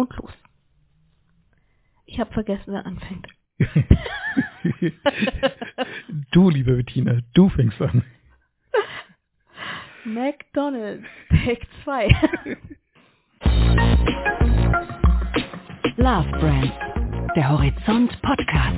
und los. Ich habe vergessen, wer anfängt. du, liebe Bettina, du fängst an. McDonald's, Tag 2. Love Brand, der Horizont Podcast.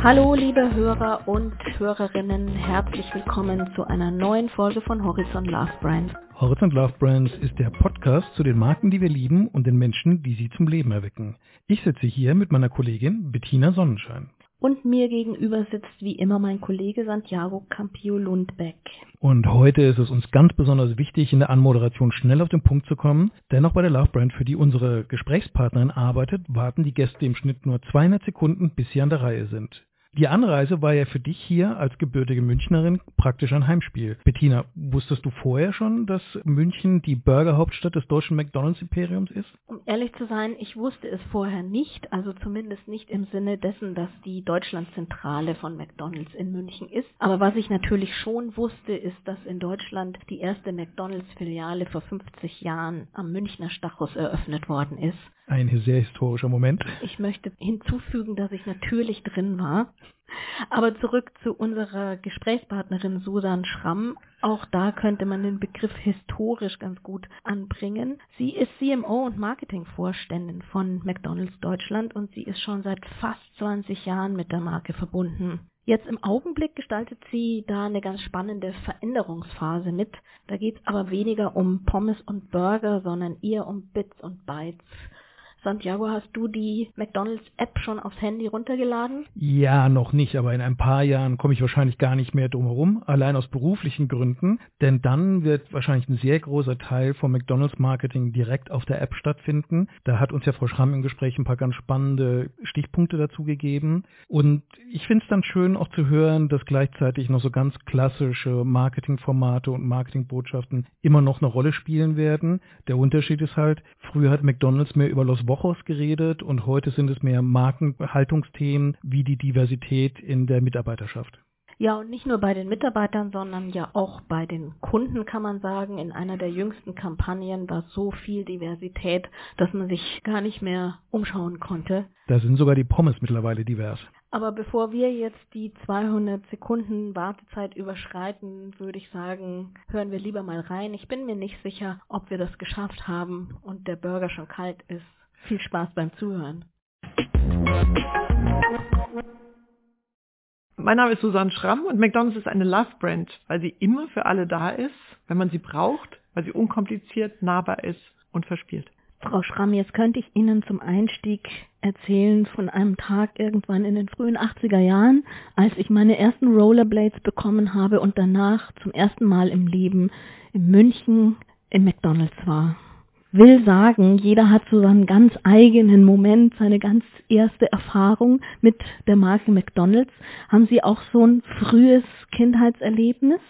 Hallo liebe Hörer und Hörerinnen, herzlich willkommen zu einer neuen Folge von Horizont Love Brand. Horizont Love Brands ist der Podcast zu den Marken, die wir lieben und den Menschen, die sie zum Leben erwecken. Ich sitze hier mit meiner Kollegin Bettina Sonnenschein. Und mir gegenüber sitzt wie immer mein Kollege Santiago Campio Lundbeck. Und heute ist es uns ganz besonders wichtig, in der Anmoderation schnell auf den Punkt zu kommen. Dennoch bei der Love Brand, für die unsere Gesprächspartnerin arbeitet, warten die Gäste im Schnitt nur 200 Sekunden, bis sie an der Reihe sind. Die Anreise war ja für dich hier als gebürtige Münchnerin praktisch ein Heimspiel. Bettina, wusstest du vorher schon, dass München die Burgerhauptstadt des deutschen McDonalds-Imperiums ist? Um ehrlich zu sein, ich wusste es vorher nicht, also zumindest nicht im Sinne dessen, dass die Deutschlandzentrale von McDonalds in München ist. Aber was ich natürlich schon wusste, ist, dass in Deutschland die erste McDonalds-Filiale vor 50 Jahren am Münchner Stachus eröffnet worden ist. Ein sehr historischer Moment. Ich möchte hinzufügen, dass ich natürlich drin war. Aber zurück zu unserer Gesprächspartnerin Susan Schramm. Auch da könnte man den Begriff historisch ganz gut anbringen. Sie ist CMO und Marketingvorständin von McDonald's Deutschland und sie ist schon seit fast 20 Jahren mit der Marke verbunden. Jetzt im Augenblick gestaltet sie da eine ganz spannende Veränderungsphase mit. Da geht es aber weniger um Pommes und Burger, sondern eher um Bits und Bytes. Santiago, hast du die McDonald's-App schon aufs Handy runtergeladen? Ja, noch nicht, aber in ein paar Jahren komme ich wahrscheinlich gar nicht mehr drum herum, allein aus beruflichen Gründen, denn dann wird wahrscheinlich ein sehr großer Teil vom McDonald's-Marketing direkt auf der App stattfinden. Da hat uns ja Frau Schramm im Gespräch ein paar ganz spannende Stichpunkte dazu gegeben und ich finde es dann schön auch zu hören, dass gleichzeitig noch so ganz klassische Marketingformate und Marketingbotschaften immer noch eine Rolle spielen werden. Der Unterschied ist halt, früher hat McDonald's mehr über Los Wochos geredet und heute sind es mehr Markenhaltungsthemen wie die Diversität in der Mitarbeiterschaft. Ja, und nicht nur bei den Mitarbeitern, sondern ja auch bei den Kunden kann man sagen. In einer der jüngsten Kampagnen war so viel Diversität, dass man sich gar nicht mehr umschauen konnte. Da sind sogar die Pommes mittlerweile divers. Aber bevor wir jetzt die 200 Sekunden Wartezeit überschreiten, würde ich sagen, hören wir lieber mal rein. Ich bin mir nicht sicher, ob wir das geschafft haben und der Burger schon kalt ist. Viel Spaß beim Zuhören. Mein Name ist Susanne Schramm und McDonald's ist eine Love Brand, weil sie immer für alle da ist, wenn man sie braucht, weil sie unkompliziert, nahbar ist und verspielt. Frau Schramm, jetzt könnte ich Ihnen zum Einstieg erzählen von einem Tag irgendwann in den frühen 80er Jahren, als ich meine ersten Rollerblades bekommen habe und danach zum ersten Mal im Leben in München im McDonald's war will sagen, jeder hat so seinen ganz eigenen Moment, seine ganz erste Erfahrung mit der Marke McDonald's. Haben Sie auch so ein frühes Kindheitserlebnis?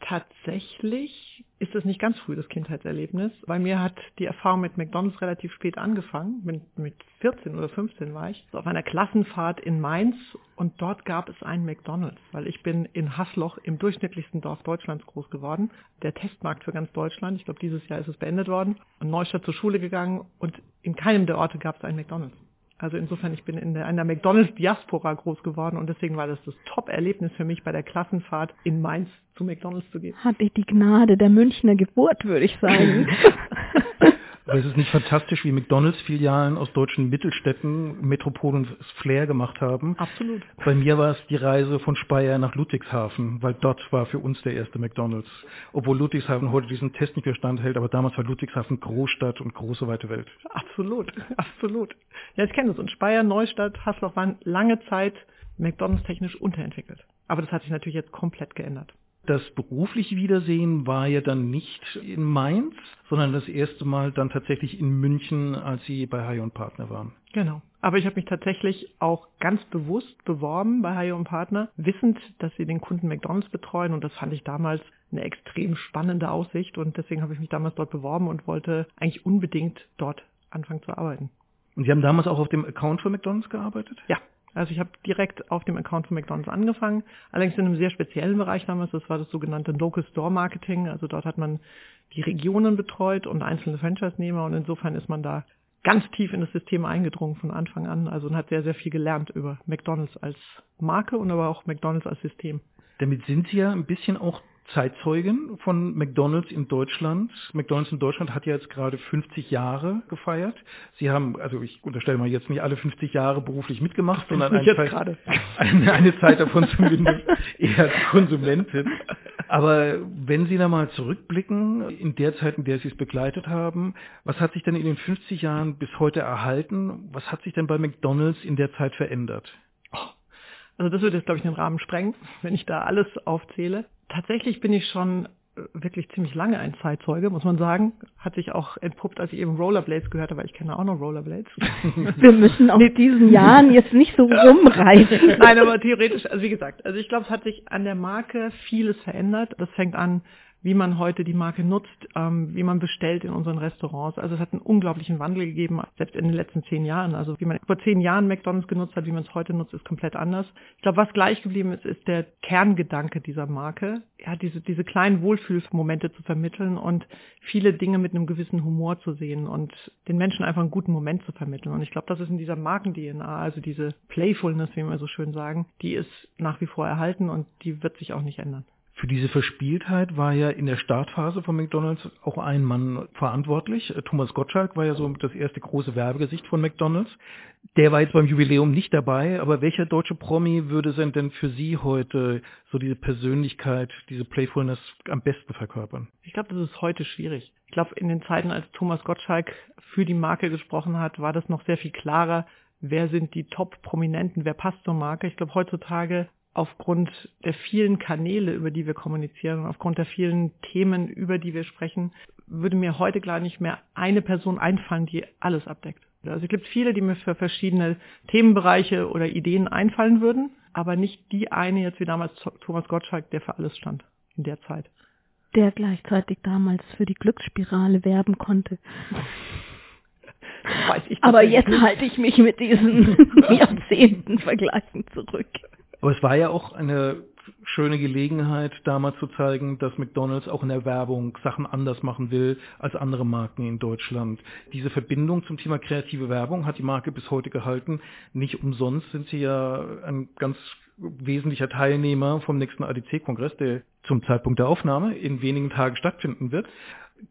Tatsächlich ist es nicht ganz früh das Kindheitserlebnis. Bei mir hat die Erfahrung mit McDonald's relativ spät angefangen. Mit, mit 14 oder 15 war ich auf einer Klassenfahrt in Mainz und dort gab es einen McDonald's, weil ich bin in Hassloch im durchschnittlichsten Dorf Deutschlands groß geworden. Der Testmarkt für ganz Deutschland. Ich glaube, dieses Jahr ist es beendet worden. Und Neustadt zur Schule gegangen und in keinem der Orte gab es einen McDonald's. Also insofern, ich bin in der, einer McDonalds-Diaspora groß geworden und deswegen war das das Top-Erlebnis für mich, bei der Klassenfahrt in Mainz zu McDonalds zu gehen. Hatte ich die Gnade der Münchner Geburt, würde ich sagen. Aber es ist nicht fantastisch, wie McDonalds-Filialen aus deutschen Mittelstädten Metropolen Flair gemacht haben. Absolut. Bei mir war es die Reise von Speyer nach Ludwigshafen, weil dort war für uns der erste McDonalds. Obwohl Ludwigshafen heute diesen Test nicht mehr standhält, aber damals war Ludwigshafen Großstadt und große weite Welt. Absolut, absolut. Ja, ich kenne das. Und Speyer, Neustadt, Hassloch waren lange Zeit McDonalds technisch unterentwickelt. Aber das hat sich natürlich jetzt komplett geändert. Das berufliche Wiedersehen war ja dann nicht in Mainz, sondern das erste Mal dann tatsächlich in München, als Sie bei Hayo und Partner waren. Genau. Aber ich habe mich tatsächlich auch ganz bewusst beworben bei Hayo und Partner, wissend, dass sie den Kunden McDonald's betreuen und das fand ich damals eine extrem spannende Aussicht und deswegen habe ich mich damals dort beworben und wollte eigentlich unbedingt dort anfangen zu arbeiten. Und Sie haben damals auch auf dem Account für McDonald's gearbeitet? Ja, Also ich habe direkt auf dem Account von McDonald's angefangen, allerdings in einem sehr speziellen Bereich damals, das war das sogenannte Local Store Marketing. Also dort hat man die Regionen betreut und einzelne Franchise-Nehmer und insofern ist man da ganz tief in das System eingedrungen von Anfang an. Also und hat sehr, sehr viel gelernt über McDonald's als Marke und aber auch McDonald's als System. Damit sind Sie ja ein bisschen auch Zeitzeugen von McDonald's in Deutschland. McDonald's in Deutschland hat ja jetzt gerade 50 Jahre gefeiert. Sie haben, also ich unterstelle mal jetzt nicht alle 50 Jahre beruflich mitgemacht, sondern eine Zeit, eine, eine Zeit davon zumindest eher Konsumentin. Aber wenn Sie da mal zurückblicken, in der Zeit, in der Sie es begleitet haben, was hat sich denn in den 50 Jahren bis heute erhalten? Was hat sich denn bei McDonald's in der Zeit verändert? Also das würde jetzt, glaube ich, den Rahmen sprengen, wenn ich da alles aufzähle. Tatsächlich bin ich schon äh, wirklich ziemlich lange ein Zeitzeuge, muss man sagen. Hat sich auch entpuppt, als ich eben Rollerblades gehört habe, weil ich kenne auch noch Rollerblades. Wir müssen auf diesen Jahren jetzt nicht so rumreißen. Nein, aber theoretisch, also wie gesagt, also ich glaube, es hat sich an der Marke vieles verändert. Das fängt an wie man heute die Marke nutzt, ähm, wie man bestellt in unseren Restaurants. Also es hat einen unglaublichen Wandel gegeben, selbst in den letzten zehn Jahren. Also wie man vor zehn Jahren McDonald's genutzt hat, wie man es heute nutzt, ist komplett anders. Ich glaube, was gleich geblieben ist, ist der Kerngedanke dieser Marke. Ja, diese, diese kleinen Wohlfühlmomente zu vermitteln und viele Dinge mit einem gewissen Humor zu sehen und den Menschen einfach einen guten Moment zu vermitteln. Und ich glaube, das ist in dieser Marken-DNA, also diese Playfulness, wie wir so schön sagen, die ist nach wie vor erhalten und die wird sich auch nicht ändern. Für diese Verspieltheit war ja in der Startphase von McDonald's auch ein Mann verantwortlich. Thomas Gottschalk war ja so das erste große Werbegesicht von McDonald's. Der war jetzt beim Jubiläum nicht dabei, aber welcher deutsche Promi würde denn für Sie heute so diese Persönlichkeit, diese Playfulness am besten verkörpern? Ich glaube, das ist heute schwierig. Ich glaube, in den Zeiten, als Thomas Gottschalk für die Marke gesprochen hat, war das noch sehr viel klarer, wer sind die Top-Prominenten, wer passt zur Marke. Ich glaube, heutzutage aufgrund der vielen Kanäle, über die wir kommunizieren und aufgrund der vielen Themen, über die wir sprechen, würde mir heute gar nicht mehr eine Person einfallen, die alles abdeckt. Also es gibt viele, die mir für verschiedene Themenbereiche oder Ideen einfallen würden, aber nicht die eine jetzt wie damals Thomas Gottschalk, der für alles stand in der Zeit. Der gleichzeitig damals für die Glücksspirale werben konnte. aber jetzt halte ich mich mit diesen Jahrzehnten-Vergleichen zurück. Aber es war ja auch eine schöne Gelegenheit, damals zu zeigen, dass McDonald's auch in der Werbung Sachen anders machen will als andere Marken in Deutschland. Diese Verbindung zum Thema kreative Werbung hat die Marke bis heute gehalten. Nicht umsonst sind sie ja ein ganz wesentlicher Teilnehmer vom nächsten ADC-Kongress, der zum Zeitpunkt der Aufnahme in wenigen Tagen stattfinden wird.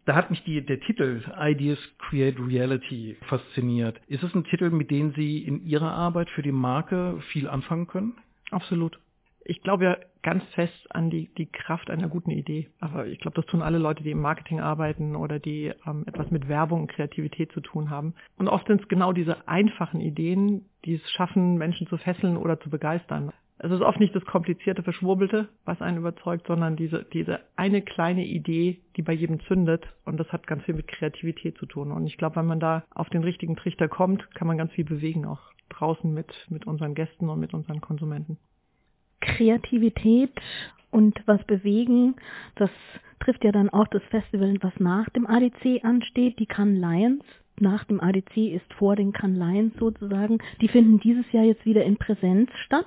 Da hat mich die, der Titel Ideas Create Reality fasziniert. Ist es ein Titel, mit dem Sie in Ihrer Arbeit für die Marke viel anfangen können? Absolut. Ich glaube ja ganz fest an die, die Kraft einer guten Idee. Aber ich glaube, das tun alle Leute, die im Marketing arbeiten oder die ähm, etwas mit Werbung und Kreativität zu tun haben. Und oft sind es genau diese einfachen Ideen, die es schaffen, Menschen zu fesseln oder zu begeistern. Es ist oft nicht das komplizierte, verschwurbelte, was einen überzeugt, sondern diese, diese eine kleine Idee, die bei jedem zündet. Und das hat ganz viel mit Kreativität zu tun. Und ich glaube, wenn man da auf den richtigen Trichter kommt, kann man ganz viel bewegen auch draußen mit, mit unseren Gästen und mit unseren Konsumenten. Kreativität und was bewegen, das trifft ja dann auch das Festival, was nach dem ADC ansteht, die Cannes Lions. Nach dem ADC ist vor den Cannes Lions sozusagen. Die finden dieses Jahr jetzt wieder in Präsenz statt.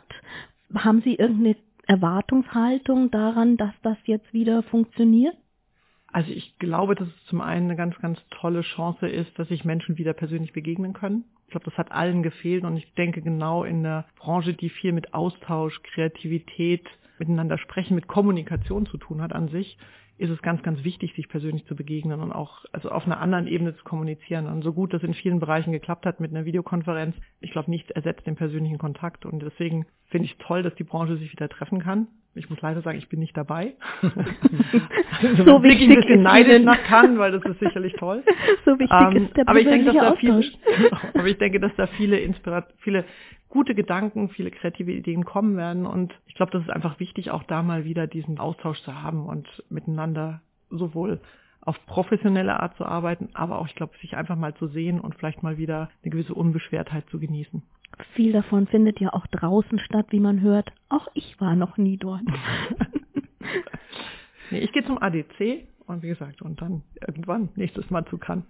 Haben Sie irgendeine Erwartungshaltung daran, dass das jetzt wieder funktioniert? Also ich glaube, dass es zum einen eine ganz, ganz tolle Chance ist, dass sich Menschen wieder persönlich begegnen können. Ich glaube, das hat allen gefehlt und ich denke genau in der Branche, die viel mit Austausch, Kreativität, miteinander sprechen, mit Kommunikation zu tun hat an sich, ist es ganz, ganz wichtig, sich persönlich zu begegnen und auch also auf einer anderen Ebene zu kommunizieren. Und so gut das in vielen Bereichen geklappt hat mit einer Videokonferenz, ich glaube, nichts ersetzt den persönlichen Kontakt. Und deswegen finde ich toll, dass die Branche sich wieder treffen kann. Ich muss leider sagen, ich bin nicht dabei. so, so wichtig ein bisschen neidisch nach kann, weil das ist sicherlich toll. So wichtig ähm, ist der aber ich denke, dass da viele, aber ich denke, dass da viele Inspirat viele gute Gedanken, viele kreative Ideen kommen werden und ich glaube, das ist einfach wichtig, auch da mal wieder diesen Austausch zu haben und miteinander sowohl auf professionelle Art zu arbeiten, aber auch, ich glaube, sich einfach mal zu sehen und vielleicht mal wieder eine gewisse Unbeschwertheit zu genießen. Viel davon findet ja auch draußen statt, wie man hört. Auch ich war noch nie dort. nee, ich gehe zum ADC und wie gesagt, und dann irgendwann nächstes Mal zu Cannes.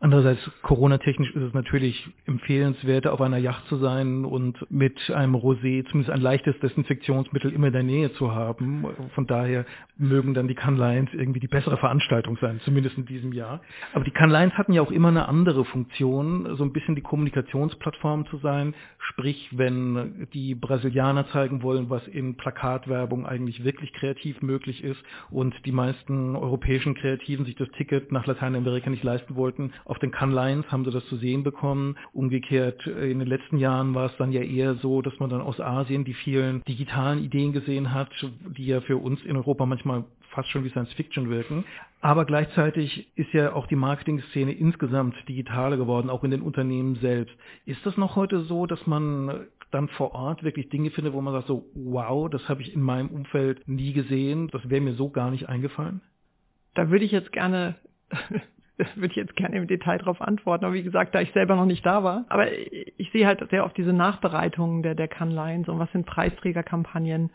Andererseits, Corona-technisch ist es natürlich empfehlenswert, auf einer Yacht zu sein und mit einem Rosé zumindest ein leichtes Desinfektionsmittel immer in der Nähe zu haben. Von daher mögen dann die Canlines irgendwie die bessere Veranstaltung sein, zumindest in diesem Jahr. Aber die Canlines hatten ja auch immer eine andere Funktion, so ein bisschen die Kommunikationsplattform zu sein. Sprich, wenn die Brasilianer zeigen wollen, was in Plakatwerbung eigentlich wirklich kreativ möglich ist und die meisten europäischen Kreativen sich das Ticket nach Lateinamerika nicht leisten wollten, auf den Cannes Lions haben sie das zu sehen bekommen. Umgekehrt, äh, in den letzten Jahren war es dann ja eher so, dass man dann aus Asien die vielen digitalen Ideen gesehen hat, die ja für uns in Europa manchmal fast schon wie Science Fiction wirken. Aber gleichzeitig ist ja auch die Marketing-Szene insgesamt digitaler geworden, auch in den Unternehmen selbst. Ist das noch heute so, dass man dann vor Ort wirklich Dinge findet, wo man sagt so, wow, das habe ich in meinem Umfeld nie gesehen, das wäre mir so gar nicht eingefallen? Da würde ich jetzt gerne würde ich jetzt gerne im Detail darauf antworten, aber wie gesagt, da ich selber noch nicht da war. Aber ich sehe halt sehr oft diese Nachbereitungen der, der Canlines und was sind Preisträgerkampagnen.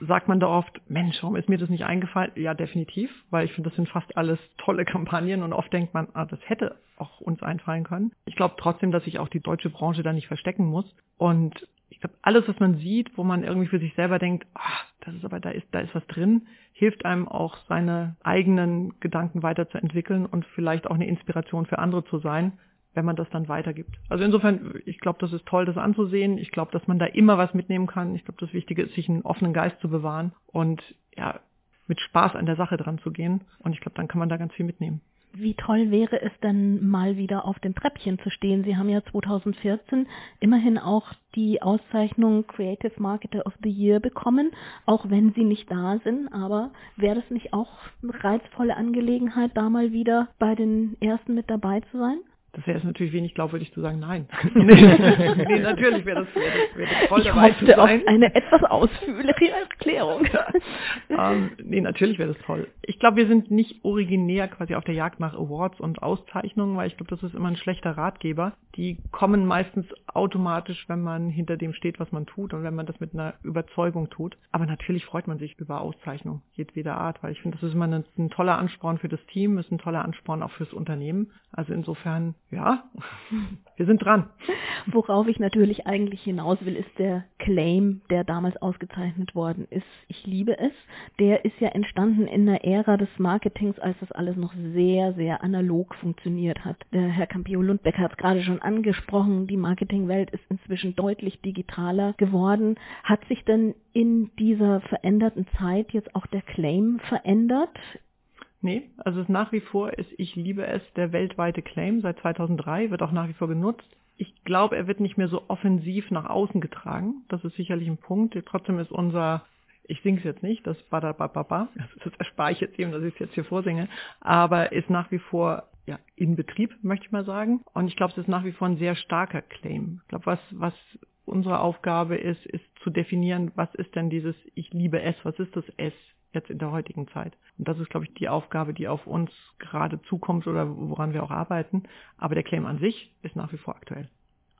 Sagt man da oft, Mensch, warum ist mir das nicht eingefallen? Ja, definitiv, weil ich finde, das sind fast alles tolle Kampagnen und oft denkt man, ah, das hätte auch uns einfallen können. Ich glaube trotzdem, dass sich auch die deutsche Branche da nicht verstecken muss. Und ich glaube, alles, was man sieht, wo man irgendwie für sich selber denkt, ah, das ist aber, da ist, da ist was drin, hilft einem auch seine eigenen Gedanken weiterzuentwickeln und vielleicht auch eine Inspiration für andere zu sein, wenn man das dann weitergibt. Also insofern, ich glaube, das ist toll, das anzusehen. Ich glaube, dass man da immer was mitnehmen kann. Ich glaube, das Wichtige ist, sich einen offenen Geist zu bewahren und ja, mit Spaß an der Sache dran zu gehen. Und ich glaube, dann kann man da ganz viel mitnehmen. Wie toll wäre es denn mal wieder auf dem Treppchen zu stehen? Sie haben ja 2014 immerhin auch die Auszeichnung Creative Marketer of the Year bekommen, auch wenn Sie nicht da sind. Aber wäre das nicht auch eine reizvolle Angelegenheit, da mal wieder bei den Ersten mit dabei zu sein? Das wäre es natürlich wenig glaubwürdig zu sagen, nein. nee, natürlich wäre das, wär das, wär das toll, ich dabei zu sein. Auf eine etwas ausführliche Erklärung. ähm, nee, natürlich wäre das toll. Ich glaube, wir sind nicht originär quasi auf der Jagd nach Awards und Auszeichnungen, weil ich glaube, das ist immer ein schlechter Ratgeber. Die kommen meistens automatisch, wenn man hinter dem steht, was man tut und wenn man das mit einer Überzeugung tut. Aber natürlich freut man sich über Auszeichnungen jedweder Art, weil ich finde, das ist immer ein, ein toller Ansporn für das Team, ist ein toller Ansporn auch fürs Unternehmen. Also insofern ja, wir sind dran. Worauf ich natürlich eigentlich hinaus will, ist der Claim, der damals ausgezeichnet worden ist. Ich liebe es. Der ist ja entstanden in der Ära des Marketings, als das alles noch sehr, sehr analog funktioniert hat. Der Herr Campio Lundbeck hat es gerade schon angesprochen. Die Marketingwelt ist inzwischen deutlich digitaler geworden. Hat sich denn in dieser veränderten Zeit jetzt auch der Claim verändert? Nee, also es nach wie vor ist Ich liebe es der weltweite Claim seit 2003, wird auch nach wie vor genutzt. Ich glaube, er wird nicht mehr so offensiv nach außen getragen. Das ist sicherlich ein Punkt. Trotzdem ist unser, ich singe es jetzt nicht, das Badabababa, das erspare ich jetzt eben, dass ich es jetzt hier vorsinge, aber ist nach wie vor ja, in Betrieb, möchte ich mal sagen. Und ich glaube, es ist nach wie vor ein sehr starker Claim. Ich glaube, was, was unsere Aufgabe ist, ist zu definieren, was ist denn dieses Ich liebe es, was ist das S jetzt in der heutigen Zeit. Und das ist, glaube ich, die Aufgabe, die auf uns gerade zukommt oder woran wir auch arbeiten. Aber der Claim an sich ist nach wie vor aktuell.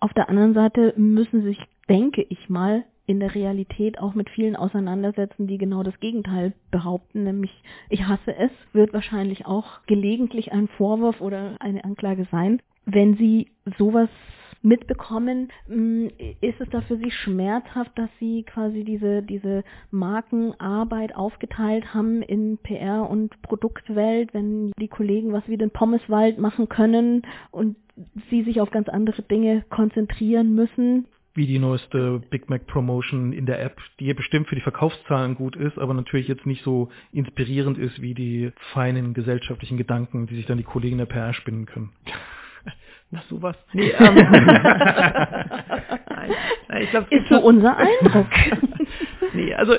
Auf der anderen Seite müssen sich, denke ich mal, in der Realität auch mit vielen auseinandersetzen, die genau das Gegenteil behaupten, nämlich ich hasse es, wird wahrscheinlich auch gelegentlich ein Vorwurf oder eine Anklage sein. Wenn Sie sowas mitbekommen. Mm, ist es da für Sie schmerzhaft, dass Sie quasi diese, diese Markenarbeit aufgeteilt haben in PR und Produktwelt, wenn die Kollegen was wie den Pommeswald machen können und Sie sich auf ganz andere Dinge konzentrieren müssen? wie die neueste Big Mac Promotion in der App, die bestimmt für die Verkaufszahlen gut ist, aber natürlich jetzt nicht so inspirierend ist wie die feinen gesellschaftlichen Gedanken, die sich dann die Kollegen der PR spinnen können. Na sowas. Nee, ähm, nein, nein, ich glaub, ist so unser Eindruck. nee, also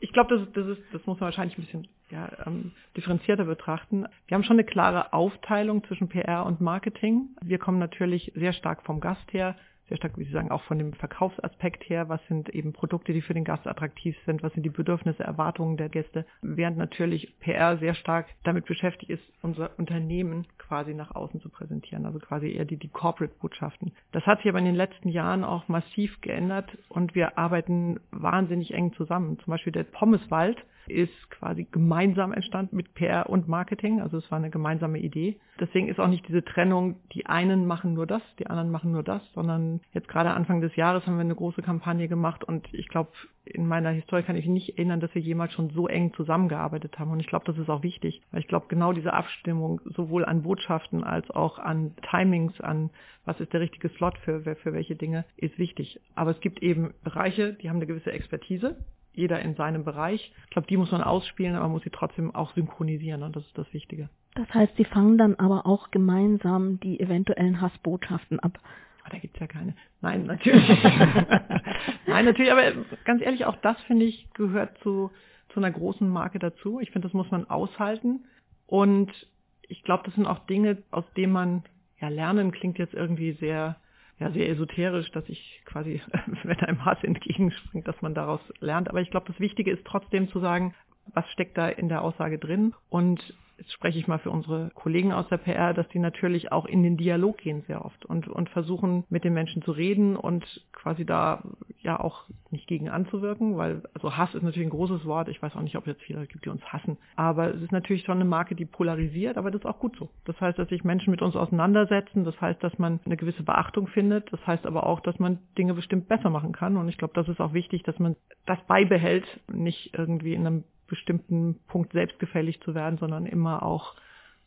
ich glaube, das, das ist, das muss man wahrscheinlich ein bisschen ja, ähm, differenzierter betrachten. Wir haben schon eine klare Aufteilung zwischen PR und Marketing. Wir kommen natürlich sehr stark vom Gast her sehr stark, wie Sie sagen, auch von dem Verkaufsaspekt her. Was sind eben Produkte, die für den Gast attraktiv sind? Was sind die Bedürfnisse, Erwartungen der Gäste? Während natürlich PR sehr stark damit beschäftigt ist, unser Unternehmen quasi nach außen zu präsentieren. Also quasi eher die, die Corporate-Botschaften. Das hat sich aber in den letzten Jahren auch massiv geändert und wir arbeiten wahnsinnig eng zusammen. Zum Beispiel der Pommeswald ist quasi gemeinsam entstanden mit PR und Marketing. Also es war eine gemeinsame Idee. Deswegen ist auch nicht diese Trennung, die einen machen nur das, die anderen machen nur das, sondern jetzt gerade Anfang des Jahres haben wir eine große Kampagne gemacht und ich glaube, in meiner Historie kann ich nicht erinnern, dass wir jemals schon so eng zusammengearbeitet haben. Und ich glaube, das ist auch wichtig, weil ich glaube, genau diese Abstimmung sowohl an Botschaften als auch an Timings, an was ist der richtige Slot für, für welche Dinge, ist wichtig. Aber es gibt eben Bereiche, die haben eine gewisse Expertise jeder in seinem Bereich. Ich glaube, die muss man ausspielen, aber man muss sie trotzdem auch synchronisieren und das ist das Wichtige. Das heißt, Sie fangen dann aber auch gemeinsam die eventuellen Hassbotschaften ab. Ah, da gibt's ja keine. Nein, natürlich. Nein, natürlich, aber ganz ehrlich, auch das finde ich gehört zu, zu einer großen Marke dazu. Ich finde, das muss man aushalten. Und ich glaube, das sind auch Dinge, aus denen man, ja, lernen klingt jetzt irgendwie sehr, ja, sehr esoterisch, dass ich quasi, wenn einem Hass entgegenspringt, dass man daraus lernt. Aber ich glaube, das Wichtige ist trotzdem zu sagen, was steckt da in der Aussage drin und jetzt spreche ich mal für unsere Kollegen aus der PR, dass die natürlich auch in den Dialog gehen sehr oft und, und versuchen mit den Menschen zu reden und quasi da ja auch nicht gegen anzuwirken, weil also Hass ist natürlich ein großes Wort. Ich weiß auch nicht, ob es jetzt viele gibt, die uns hassen. Aber es ist natürlich schon eine Marke, die polarisiert, aber das ist auch gut so. Das heißt, dass sich Menschen mit uns auseinandersetzen. Das heißt, dass man eine gewisse Beachtung findet. Das heißt aber auch, dass man Dinge bestimmt besser machen kann. Und ich glaube, das ist auch wichtig, dass man das beibehält, nicht irgendwie in einem bestimmten Punkt selbstgefällig zu werden, sondern immer auch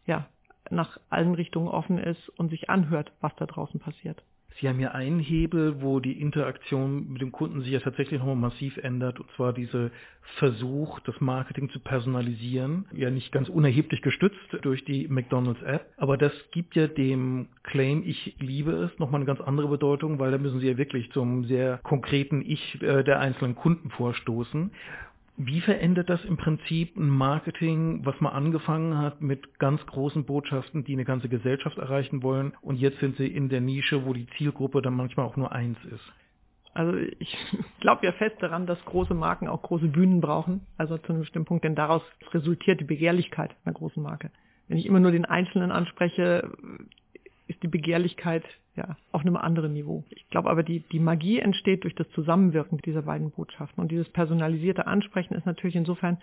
ja, nach allen Richtungen offen ist und sich anhört, was da draußen passiert. Sie haben ja einen Hebel, wo die Interaktion mit dem Kunden sich ja tatsächlich nochmal massiv ändert, und zwar dieser Versuch, das Marketing zu personalisieren, ja nicht ganz unerheblich gestützt durch die McDonald's App, aber das gibt ja dem Claim Ich liebe es nochmal eine ganz andere Bedeutung, weil da müssen Sie ja wirklich zum sehr konkreten Ich äh, der einzelnen Kunden vorstoßen. Wie verändert das im Prinzip ein Marketing, was man angefangen hat mit ganz großen Botschaften, die eine ganze Gesellschaft erreichen wollen und jetzt sind sie in der Nische, wo die Zielgruppe dann manchmal auch nur eins ist? Also ich glaube ja fest daran, dass große Marken auch große Bühnen brauchen, also zu einem bestimmten Punkt, denn daraus resultiert die Begehrlichkeit einer großen Marke. Wenn ich immer nur den Einzelnen anspreche, ist die Begehrlichkeit ja, auf einem anderen Niveau. Ich glaube aber, die, die Magie entsteht durch das Zusammenwirken dieser beiden Botschaften. Und dieses personalisierte Ansprechen ist natürlich insofern,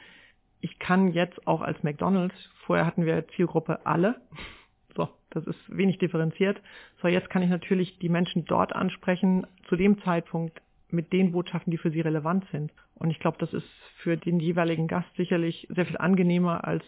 ich kann jetzt auch als McDonald's, vorher hatten wir Zielgruppe alle, so, das ist wenig differenziert. So, jetzt kann ich natürlich die Menschen dort ansprechen, zu dem Zeitpunkt mit den Botschaften, die für sie relevant sind. Und ich glaube, das ist für den jeweiligen Gast sicherlich sehr viel angenehmer als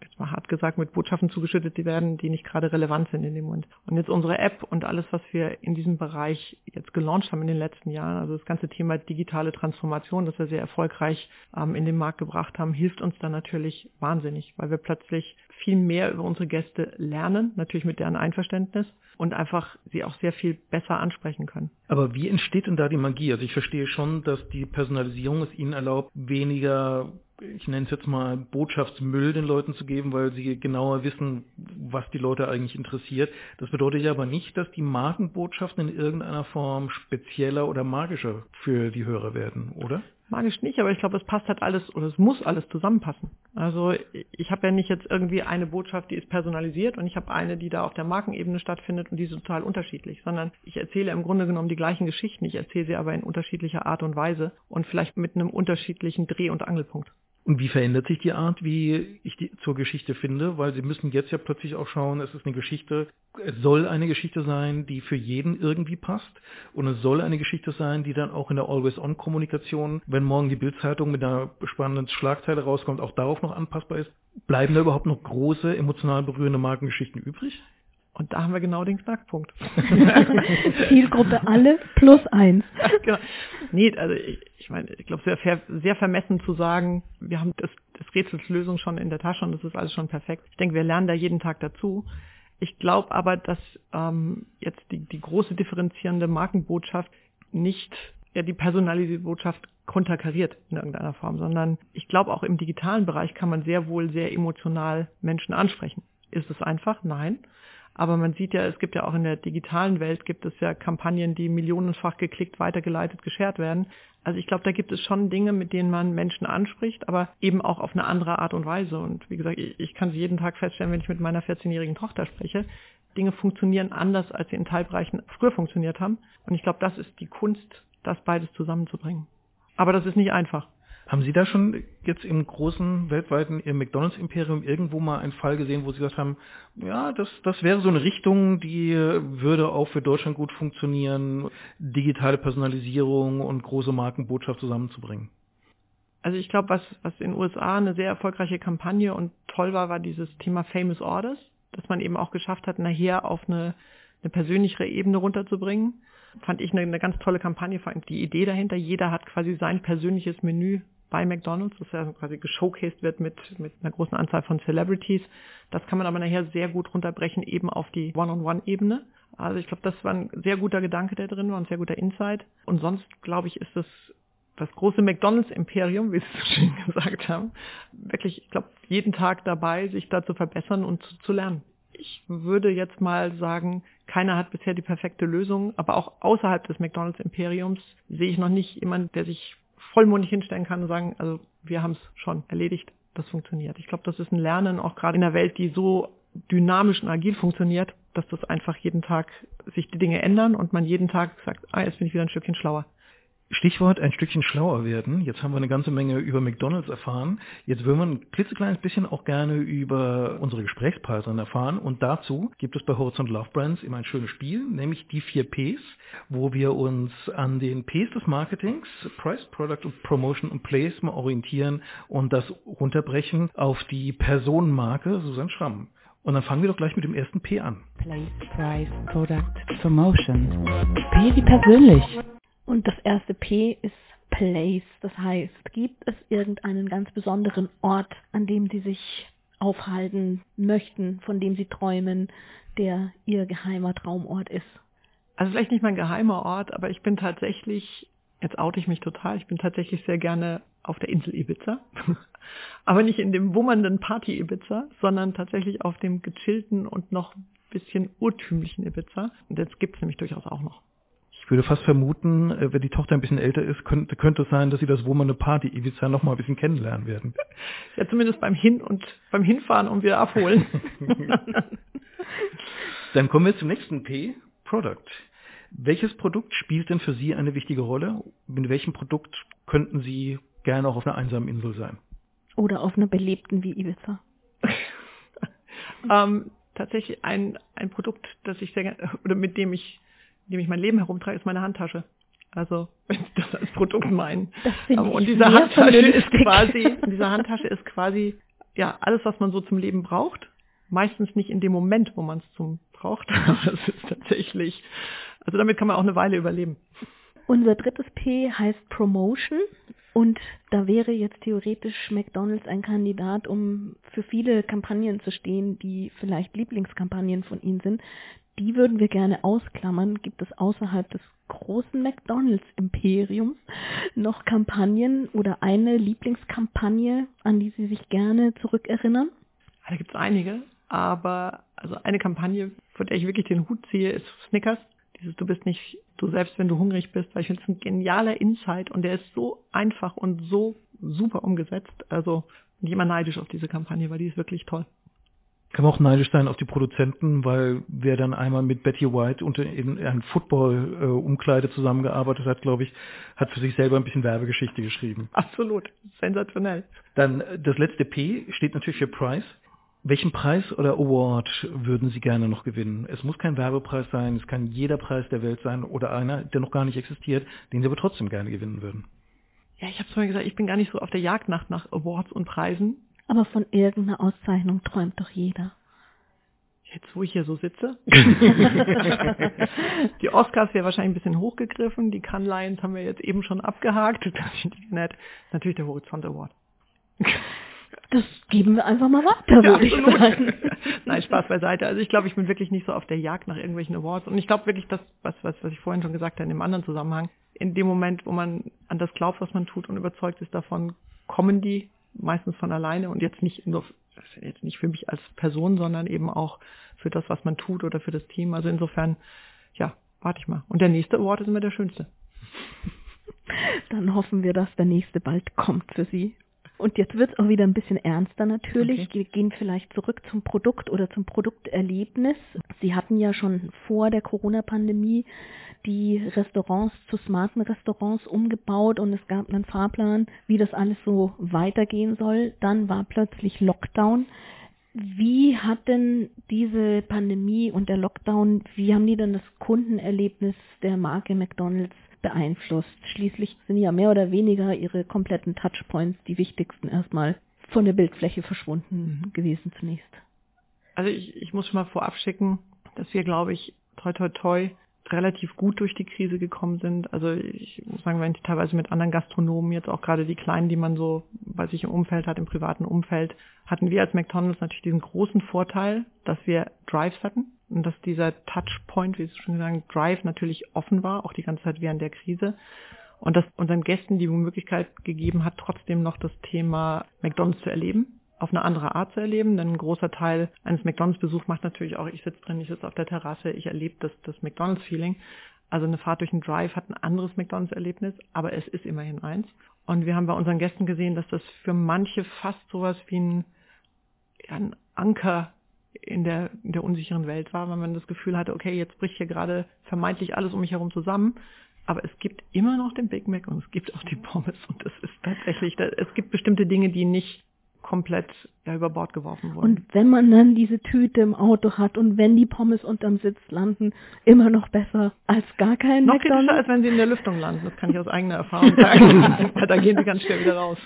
jetzt mal hart gesagt, mit Botschaften zugeschüttet werden, die nicht gerade relevant sind in dem Moment. Und jetzt unsere App und alles, was wir in diesem Bereich jetzt gelauncht haben in den letzten Jahren, also das ganze Thema digitale Transformation, das wir sehr erfolgreich ähm, in den Markt gebracht haben, hilft uns dann natürlich wahnsinnig, weil wir plötzlich viel mehr über unsere Gäste lernen, natürlich mit deren Einverständnis und einfach sie auch sehr viel besser ansprechen können. Aber wie entsteht denn da die Magie? Also ich verstehe schon, dass die Personalisierung es ihnen erlaubt, weniger ich nenne es jetzt mal Botschaftsmüll den Leuten zu geben, weil sie genauer wissen, was die Leute eigentlich interessiert. Das bedeutet ja aber nicht, dass die Markenbotschaften in irgendeiner Form spezieller oder magischer für die Hörer werden, oder? Magisch nicht, aber ich glaube, es passt halt alles oder es muss alles zusammenpassen. Also ich habe ja nicht jetzt irgendwie eine Botschaft, die ist personalisiert und ich habe eine, die da auf der Markenebene stattfindet und die ist total unterschiedlich, sondern ich erzähle im Grunde genommen die gleichen Geschichten, ich erzähle sie aber in unterschiedlicher Art und Weise und vielleicht mit einem unterschiedlichen Dreh- und Angelpunkt. Und wie verändert sich die Art, wie ich die zur Geschichte finde? Weil Sie müssen jetzt ja plötzlich auch schauen, es ist eine Geschichte, es soll eine Geschichte sein, die für jeden irgendwie passt. Und es soll eine Geschichte sein, die dann auch in der Always-On-Kommunikation, wenn morgen die Bildzeitung mit einer spannenden Schlagzeile rauskommt, auch darauf noch anpassbar ist. Bleiben da überhaupt noch große, emotional berührende Markengeschichten übrig? Und da haben wir genau den Knackpunkt. Zielgruppe alle plus eins. genau. Nee, also ich, ich meine, ich glaube, wäre sehr vermessen zu sagen, wir haben das, das Rätsels schon in der Tasche und das ist alles schon perfekt. Ich denke, wir lernen da jeden Tag dazu. Ich glaube aber, dass ähm, jetzt die, die große differenzierende Markenbotschaft nicht ja, die personalisierte Botschaft konterkariert in irgendeiner Form, sondern ich glaube, auch im digitalen Bereich kann man sehr wohl sehr emotional Menschen ansprechen. Ist es einfach? Nein. Aber man sieht ja, es gibt ja auch in der digitalen Welt gibt es ja Kampagnen, die millionenfach geklickt, weitergeleitet, geshared werden. Also ich glaube, da gibt es schon Dinge, mit denen man Menschen anspricht, aber eben auch auf eine andere Art und Weise. Und wie gesagt, ich, kann sie jeden Tag feststellen, wenn ich mit meiner 14-jährigen Tochter spreche. Dinge funktionieren anders, als sie in Teilbereichen früher funktioniert haben. Und ich glaube, das ist die Kunst, das beides zusammenzubringen. Aber das ist nicht einfach. Haben Sie da schon jetzt im großen weltweiten im McDonalds-Imperium irgendwo mal einen Fall gesehen, wo Sie gesagt haben, ja, das, das wäre so eine Richtung, die würde auch für Deutschland gut funktionieren, digitale Personalisierung und große Markenbotschaft zusammenzubringen? Also ich glaube, was, was in den USA eine sehr erfolgreiche Kampagne und toll war, war dieses Thema Famous Orders, dass man eben auch geschafft hat, nachher auf eine, eine persönlichere Ebene runterzubringen. Fand ich eine, eine ganz tolle Kampagne, vor allem die Idee dahinter. Jeder hat quasi sein persönliches Menü bei McDonald's, das ja quasi geshowcased wird mit, mit einer großen Anzahl von Celebrities. Das kann man aber nachher sehr gut runterbrechen, eben auf die One-on-One-Ebene. Also ich glaube, das war ein sehr guter Gedanke, der drin war, ein sehr guter Insight. Und sonst, glaube ich, ist es das große McDonalds-Imperium, wie Sie so schön gesagt haben, wirklich, ich glaube, jeden Tag dabei, sich da zu verbessern und zu, zu lernen. Ich würde jetzt mal sagen, keiner hat bisher die perfekte Lösung, aber auch außerhalb des McDonalds-Imperiums sehe ich noch nicht jemanden, der sich vollmundig hinstellen kann und sagen, also wir haben es schon erledigt, das funktioniert. Ich glaube, das ist ein Lernen, auch gerade in einer Welt, die so dynamisch und agil funktioniert, dass das einfach jeden Tag sich die Dinge ändern und man jeden Tag sagt, ah, jetzt bin ich wieder ein Stückchen schlauer. Stichwort ein Stückchen schlauer werden. Jetzt haben wir eine ganze Menge über McDonalds erfahren. Jetzt würden wir ein klitzekleines bisschen auch gerne über unsere Gesprächspartnerin erfahren. Und dazu gibt es bei Horizont Love Brands immer ein schönes Spiel, nämlich die vier Ps, wo wir uns an den Ps des Marketings, Price, Product und Promotion und Place mal orientieren und das runterbrechen auf die Personenmarke Susanne Schramm. Und dann fangen wir doch gleich mit dem ersten P an. Place, Price, Product, Promotion. P wie persönlich. Und das erste P ist Place. Das heißt, gibt es irgendeinen ganz besonderen Ort, an dem Sie sich aufhalten möchten, von dem Sie träumen, der Ihr geheimer Traumort ist? Also vielleicht nicht mein geheimer Ort, aber ich bin tatsächlich, jetzt oute ich mich total, ich bin tatsächlich sehr gerne auf der Insel Ibiza. aber nicht in dem wummernden Party Ibiza, sondern tatsächlich auf dem gechillten und noch bisschen urtümlichen Ibiza. Und das gibt es nämlich durchaus auch noch. Ich würde fast vermuten, äh, wenn die Tochter ein bisschen älter ist, könnte, könnte es sein, dass sie das wo man eine Party Ibiza noch mal ein bisschen kennenlernen werden. Ja, zumindest beim Hin- und beim Hinfahren und wieder abholen. Dann kommen wir zum nächsten P, Product. Welches Produkt spielt denn für Sie eine wichtige Rolle? Mit welchem Produkt könnten Sie gerne auch auf einer einsamen Insel sein? Oder auf einer belebten wie Ibiza? ähm, tatsächlich ein, ein Produkt, das ich sehr gerne, oder mit dem ich dem ich mein Leben herumtrage, ist meine Handtasche. Also, wenn Sie das als Produkt meinen. Das und diese Handtasche ist quasi, diese Handtasche ist quasi, ja, alles, was man so zum Leben braucht. Meistens nicht in dem Moment, wo man es zum braucht, aber es ist tatsächlich, also damit kann man auch eine Weile überleben. Unser drittes P heißt Promotion und da wäre jetzt theoretisch McDonald's ein Kandidat, um für viele Kampagnen zu stehen, die vielleicht Lieblingskampagnen von Ihnen sind die würden wir gerne ausklammern. Gibt es außerhalb des großen McDonalds-Imperiums noch Kampagnen oder eine Lieblingskampagne, an die Sie sich gerne zurückerinnern? Da gibt es einige, aber also eine Kampagne, vor der ich wirklich den Hut ziehe, ist Snickers. Dieses Du bist nicht du selbst, wenn du hungrig bist, weil ich finde es ein genialer Insight und der ist so einfach und so super umgesetzt. Also bin ich immer neidisch auf diese Kampagne, weil die ist wirklich toll kann man auch neidisch sein auf die Produzenten, weil wer dann einmal mit Betty White unter in einem Football-Umkleide zusammengearbeitet hat, glaube ich, hat für sich selber ein bisschen Werbegeschichte geschrieben. Absolut, sensationell. Dann äh, das letzte P steht natürlich für Preis. Welchen Preis oder Award würden Sie gerne noch gewinnen? Es muss kein Werbepreis sein, es kann jeder Preis der Welt sein oder einer, der noch gar nicht existiert, den Sie aber trotzdem gerne gewinnen würden. Ja, ich habe es mal gesagt, ich bin gar nicht so auf der Jagd nach, nach Awards und Preisen. Aber von irgendeiner Auszeichnung träumt doch jeder. Jetzt, wo ich hier so sitze. die Oscars wäre wahrscheinlich ein bisschen hochgegriffen. Die Cannes Lions haben wir jetzt eben schon abgehakt. Das finde ich nett. Natürlich der Horizont Award. Das geben wir einfach mal weiter, ja, würde ich sagen. Nein, Spaß beiseite. Also ich glaube, ich bin wirklich nicht so auf der Jagd nach irgendwelchen Awards. Und ich glaube wirklich, das, was, was, was ich vorhin schon gesagt habe, in dem anderen Zusammenhang, in dem Moment, wo man an das glaubt, was man tut und überzeugt ist davon, kommen die meistens von alleine und jetzt nicht nur jetzt nicht für mich als Person, sondern eben auch für das, was man tut oder für das Team. Also insofern, ja, warte ich mal. Und der nächste Award ist immer der schönste. Dann hoffen wir, dass der nächste bald kommt für Sie. Und jetzt wird es auch wieder ein bisschen ernster natürlich. Okay. Wir gehen vielleicht zurück zum Produkt oder zum Produkterlebnis. Sie hatten ja schon vor der Corona-Pandemie die Restaurants zu smarten Restaurants umgebaut und es gab einen Fahrplan, wie das alles so weitergehen soll. Dann war plötzlich Lockdown. Wie hat denn diese Pandemie und der Lockdown, wie haben die denn das Kundenerlebnis der Marke McDonald's beeinflusst? Schließlich sind ja mehr oder weniger ihre kompletten Touchpoints, die wichtigsten, erstmal von der Bildfläche verschwunden mhm. gewesen zunächst. Also ich, ich muss schon mal vorab schicken, dass wir, glaube ich, toi toi toi relativ gut durch die Krise gekommen sind. Also ich muss sagen, wenn ich teilweise mit anderen Gastronomen, jetzt auch gerade die kleinen, die man so bei sich im Umfeld hat, im privaten Umfeld, hatten wir als McDonalds natürlich diesen großen Vorteil, dass wir Drives hatten und dass dieser Touchpoint, wie Sie schon haben, Drive natürlich offen war, auch die ganze Zeit während der Krise. Und das unseren Gästen die Möglichkeit gegeben hat, trotzdem noch das Thema McDonalds zu erleben auf eine andere Art zu erleben, denn ein großer Teil eines McDonalds-Besuchs macht natürlich auch, ich sitze drin, ich sitze auf der Terrasse, ich erlebe das, das McDonalds-Feeling. Also eine Fahrt durch einen Drive hat ein anderes McDonalds-Erlebnis, aber es ist immerhin eins. Und wir haben bei unseren Gästen gesehen, dass das für manche fast sowas wie ein, ja, ein Anker in der, in der unsicheren Welt war, weil man das Gefühl hatte, okay, jetzt bricht hier gerade vermeintlich alles um mich herum zusammen. Aber es gibt immer noch den Big Mac und es gibt auch die Pommes und das ist tatsächlich, es gibt bestimmte Dinge, die nicht komplett ja, über Bord geworfen wurden. Und wenn man dann diese Tüte im Auto hat und wenn die Pommes unterm Sitz landen, immer noch besser als gar kein Noch McDonald's. kritischer, als wenn sie in der Lüftung landen. Das kann ich aus eigener Erfahrung sagen. da gehen sie ganz schnell wieder raus.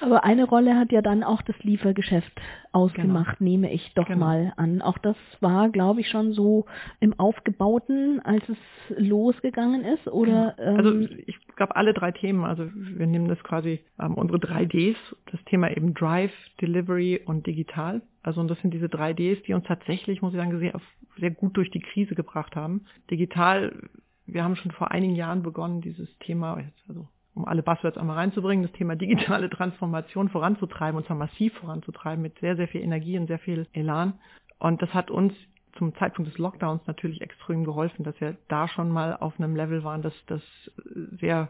Aber eine Rolle hat ja dann auch das Liefergeschäft ausgemacht, genau. nehme ich doch genau. mal an. Auch das war, glaube ich, schon so im Aufgebauten, als es losgegangen ist, oder? Genau. Also ich glaube alle drei Themen. Also wir nehmen das quasi ähm, unsere drei Ds. Das Thema eben Drive, Delivery und Digital. Also und das sind diese drei Ds, die uns tatsächlich, muss ich sagen, sehr, sehr gut durch die Krise gebracht haben. Digital, wir haben schon vor einigen Jahren begonnen, dieses Thema, also um alle Buzzwords einmal reinzubringen, das Thema digitale Transformation voranzutreiben, und zwar massiv voranzutreiben, mit sehr, sehr viel Energie und sehr viel Elan. Und das hat uns zum Zeitpunkt des Lockdowns natürlich extrem geholfen, dass wir da schon mal auf einem Level waren, dass das sehr,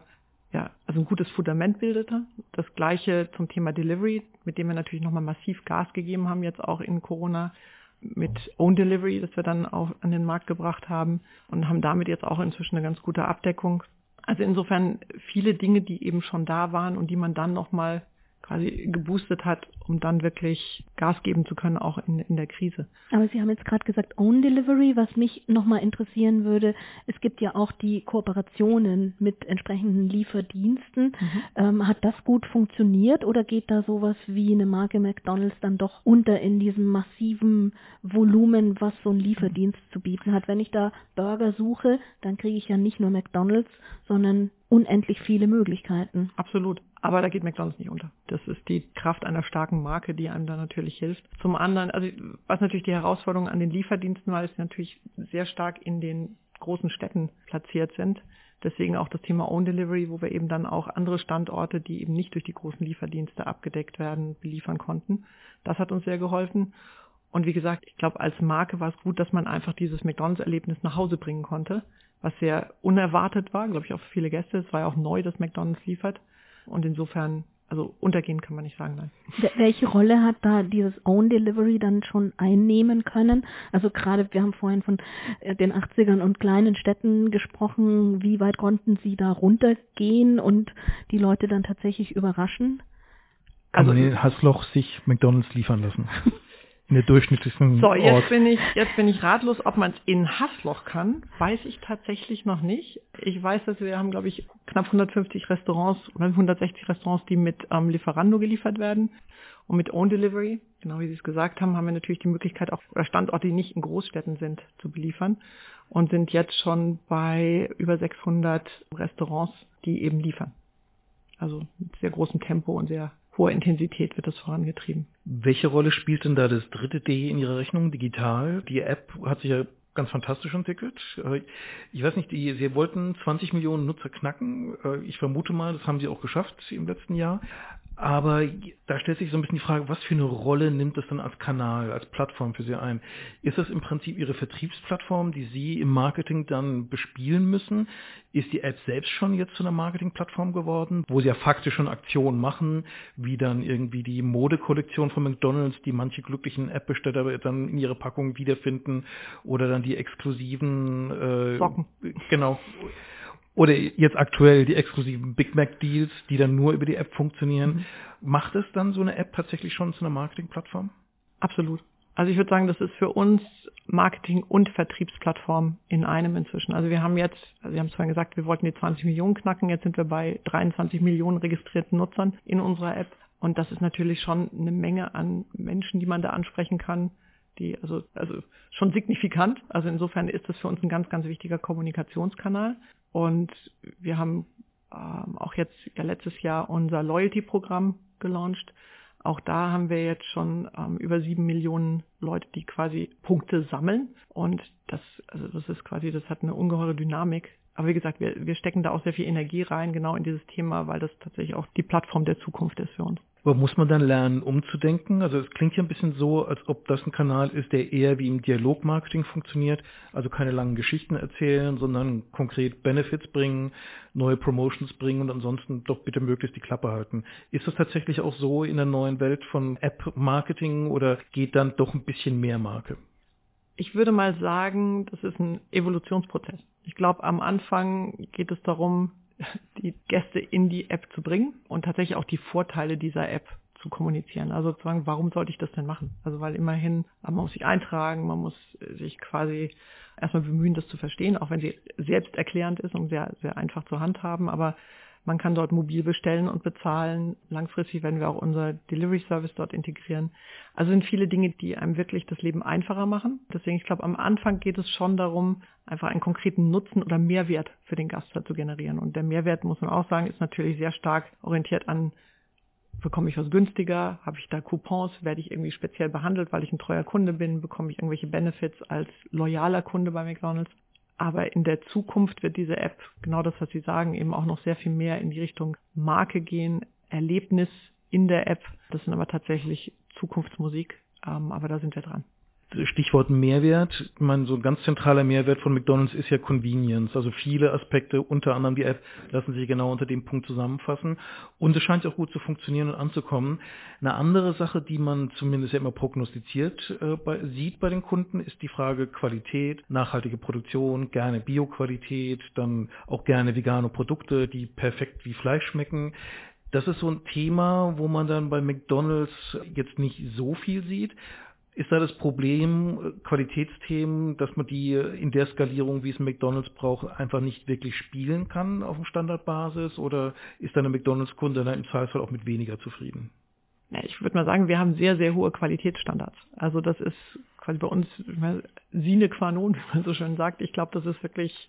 ja, also ein gutes Fundament bildete. Das gleiche zum Thema Delivery, mit dem wir natürlich nochmal massiv Gas gegeben haben, jetzt auch in Corona mit Own Delivery, das wir dann auch an den Markt gebracht haben und haben damit jetzt auch inzwischen eine ganz gute Abdeckung. Also insofern viele Dinge, die eben schon da waren und die man dann nochmal quasi geboostet hat, um dann wirklich Gas geben zu können, auch in, in der Krise. Aber Sie haben jetzt gerade gesagt Own Delivery, was mich nochmal interessieren würde. Es gibt ja auch die Kooperationen mit entsprechenden Lieferdiensten. Mhm. Ähm, hat das gut funktioniert oder geht da sowas wie eine Marke McDonald's dann doch unter in diesem massiven Volumen, was so ein Lieferdienst zu bieten hat? Wenn ich da Burger suche, dann kriege ich ja nicht nur McDonald's, sondern unendlich viele Möglichkeiten. Absolut. Aber da geht McDonald's nicht unter. Das ist die Kraft einer starken Marke, die einem da natürlich hilft. Zum anderen, also was natürlich die Herausforderung an den Lieferdiensten war, ist natürlich sehr stark in den großen Städten platziert sind. Deswegen auch das Thema Own Delivery, wo wir eben dann auch andere Standorte, die eben nicht durch die großen Lieferdienste abgedeckt werden, beliefern konnten. Das hat uns sehr geholfen. Und wie gesagt, ich glaube, als Marke war es gut, dass man einfach dieses McDonalds-Erlebnis nach Hause bringen konnte was sehr unerwartet war, glaube ich, auch für viele Gäste. Es war ja auch neu, dass McDonald's liefert. Und insofern, also untergehen kann man nicht sagen, nein. Welche Rolle hat da dieses Own Delivery dann schon einnehmen können? Also gerade, wir haben vorhin von äh, den 80ern und kleinen Städten gesprochen. Wie weit konnten Sie da runtergehen und die Leute dann tatsächlich überraschen? Also, also in Hasloch sich McDonald's liefern lassen. in der durchschnittlichen So, jetzt Ort. bin ich, jetzt bin ich ratlos, ob man es in Hassloch kann, weiß ich tatsächlich noch nicht. Ich weiß, dass wir haben, glaube ich, knapp 150 Restaurants, 160 Restaurants, die mit ähm, Lieferando geliefert werden und mit Own Delivery. Genau wie Sie es gesagt haben, haben wir natürlich die Möglichkeit, auch Standorte, die nicht in Großstädten sind, zu beliefern und sind jetzt schon bei über 600 Restaurants, die eben liefern. Also mit sehr großem Tempo und sehr hoher Intensität wird das vorangetrieben. Welche Rolle spielt denn da das dritte D in Ihrer Rechnung, digital? Die App hat sich ja ganz fantastisch entwickelt. Äh, ich weiß nicht, die, Sie wollten 20 Millionen Nutzer knacken. Äh, ich vermute mal, das haben Sie auch geschafft im letzten Jahr. Aber da stellt sich so ein bisschen die Frage, was für eine Rolle nimmt es dann als Kanal, als Plattform für Sie ein? Ist das im Prinzip Ihre Vertriebsplattform, die Sie im Marketing dann bespielen müssen? Ist die App selbst schon jetzt zu einer Marketingplattform geworden, wo Sie ja faktisch schon Aktionen machen, wie dann irgendwie die Modekollektion von McDonalds, die manche glücklichen App-Besteller dann in ihre Packungen wiederfinden oder dann die exklusiven äh, Socken. Genau oder jetzt aktuell die exklusiven Big Mac Deals, die dann nur über die App funktionieren. Mhm. Macht es dann so eine App tatsächlich schon zu einer Marketingplattform? Absolut. Also ich würde sagen, das ist für uns Marketing- und Vertriebsplattform in einem inzwischen. Also wir haben jetzt, also wir haben es vorhin gesagt, wir wollten die 20 Millionen knacken, jetzt sind wir bei 23 Millionen registrierten Nutzern in unserer App. Und das ist natürlich schon eine Menge an Menschen, die man da ansprechen kann, die, also, also schon signifikant. Also insofern ist das für uns ein ganz, ganz wichtiger Kommunikationskanal. Und wir haben ähm, auch jetzt ja letztes Jahr unser Loyalty-Programm gelauncht. Auch da haben wir jetzt schon ähm, über sieben Millionen Leute, die quasi Punkte sammeln. Und das, also das ist quasi, das hat eine ungeheure Dynamik. Aber wie gesagt, wir, wir stecken da auch sehr viel Energie rein, genau in dieses Thema, weil das tatsächlich auch die Plattform der Zukunft ist für uns. Aber muss man dann lernen, umzudenken? Also es klingt ja ein bisschen so, als ob das ein Kanal ist, der eher wie im Dialogmarketing funktioniert. Also keine langen Geschichten erzählen, sondern konkret Benefits bringen, neue Promotions bringen und ansonsten doch bitte möglichst die Klappe halten. Ist das tatsächlich auch so in der neuen Welt von App-Marketing oder geht dann doch ein bisschen mehr Marke? Ich würde mal sagen, das ist ein Evolutionsprozess. Ich glaube, am Anfang geht es darum, die Gäste in die App zu bringen und tatsächlich auch die Vorteile dieser App zu kommunizieren. Also zu sagen, warum sollte ich das denn machen? Also weil immerhin, man muss sich eintragen, man muss sich quasi erstmal bemühen, das zu verstehen, auch wenn sie selbsterklärend ist und sehr, sehr einfach zu handhaben. Aber man kann dort mobil bestellen und bezahlen. Langfristig werden wir auch unser Delivery Service dort integrieren. Also sind viele Dinge, die einem wirklich das Leben einfacher machen. Deswegen, ich glaube, am Anfang geht es schon darum, einfach einen konkreten Nutzen oder Mehrwert für den Gast zu generieren. Und der Mehrwert, muss man auch sagen, ist natürlich sehr stark orientiert an bekomme ich was günstiger, habe ich da Coupons, werde ich irgendwie speziell behandelt, weil ich ein treuer Kunde bin, bekomme ich irgendwelche Benefits als loyaler Kunde bei McDonald's. Aber in der Zukunft wird diese App, genau das, was Sie sagen, eben auch noch sehr viel mehr in die Richtung Marke gehen, Erlebnis in der App. Das sind aber tatsächlich Zukunftsmusik, ähm, aber da sind wir dran. Stichwort Mehrwert. Ich meine, so ein ganz zentraler Mehrwert von McDonald's ist ja Convenience. Also viele Aspekte, unter anderem die App, lassen sich genau unter dem Punkt zusammenfassen. Und es scheint auch gut zu funktionieren und anzukommen. Eine andere Sache, die man zumindest ja immer prognostiziert äh, bei, sieht bei den Kunden, ist die Frage Qualität, nachhaltige Produktion, gerne Bioqualität, dann auch gerne vegane Produkte, die perfekt wie Fleisch schmecken. Das ist so ein Thema, wo man dann bei McDonald's jetzt nicht so viel sieht. Ist da das Problem, äh, Qualitätsthemen, dass man die in der Skalierung, wie es McDonalds braucht, einfach nicht wirklich spielen kann auf dem Standardbasis? Oder ist da eine McDonalds-Kunde dann im Zweifelsfall auch mit weniger zufrieden? Ja, ich würde mal sagen, wir haben sehr, sehr hohe Qualitätsstandards. Also das ist quasi bei uns sine qua non, wie man so schön sagt. Ich glaube, das ist wirklich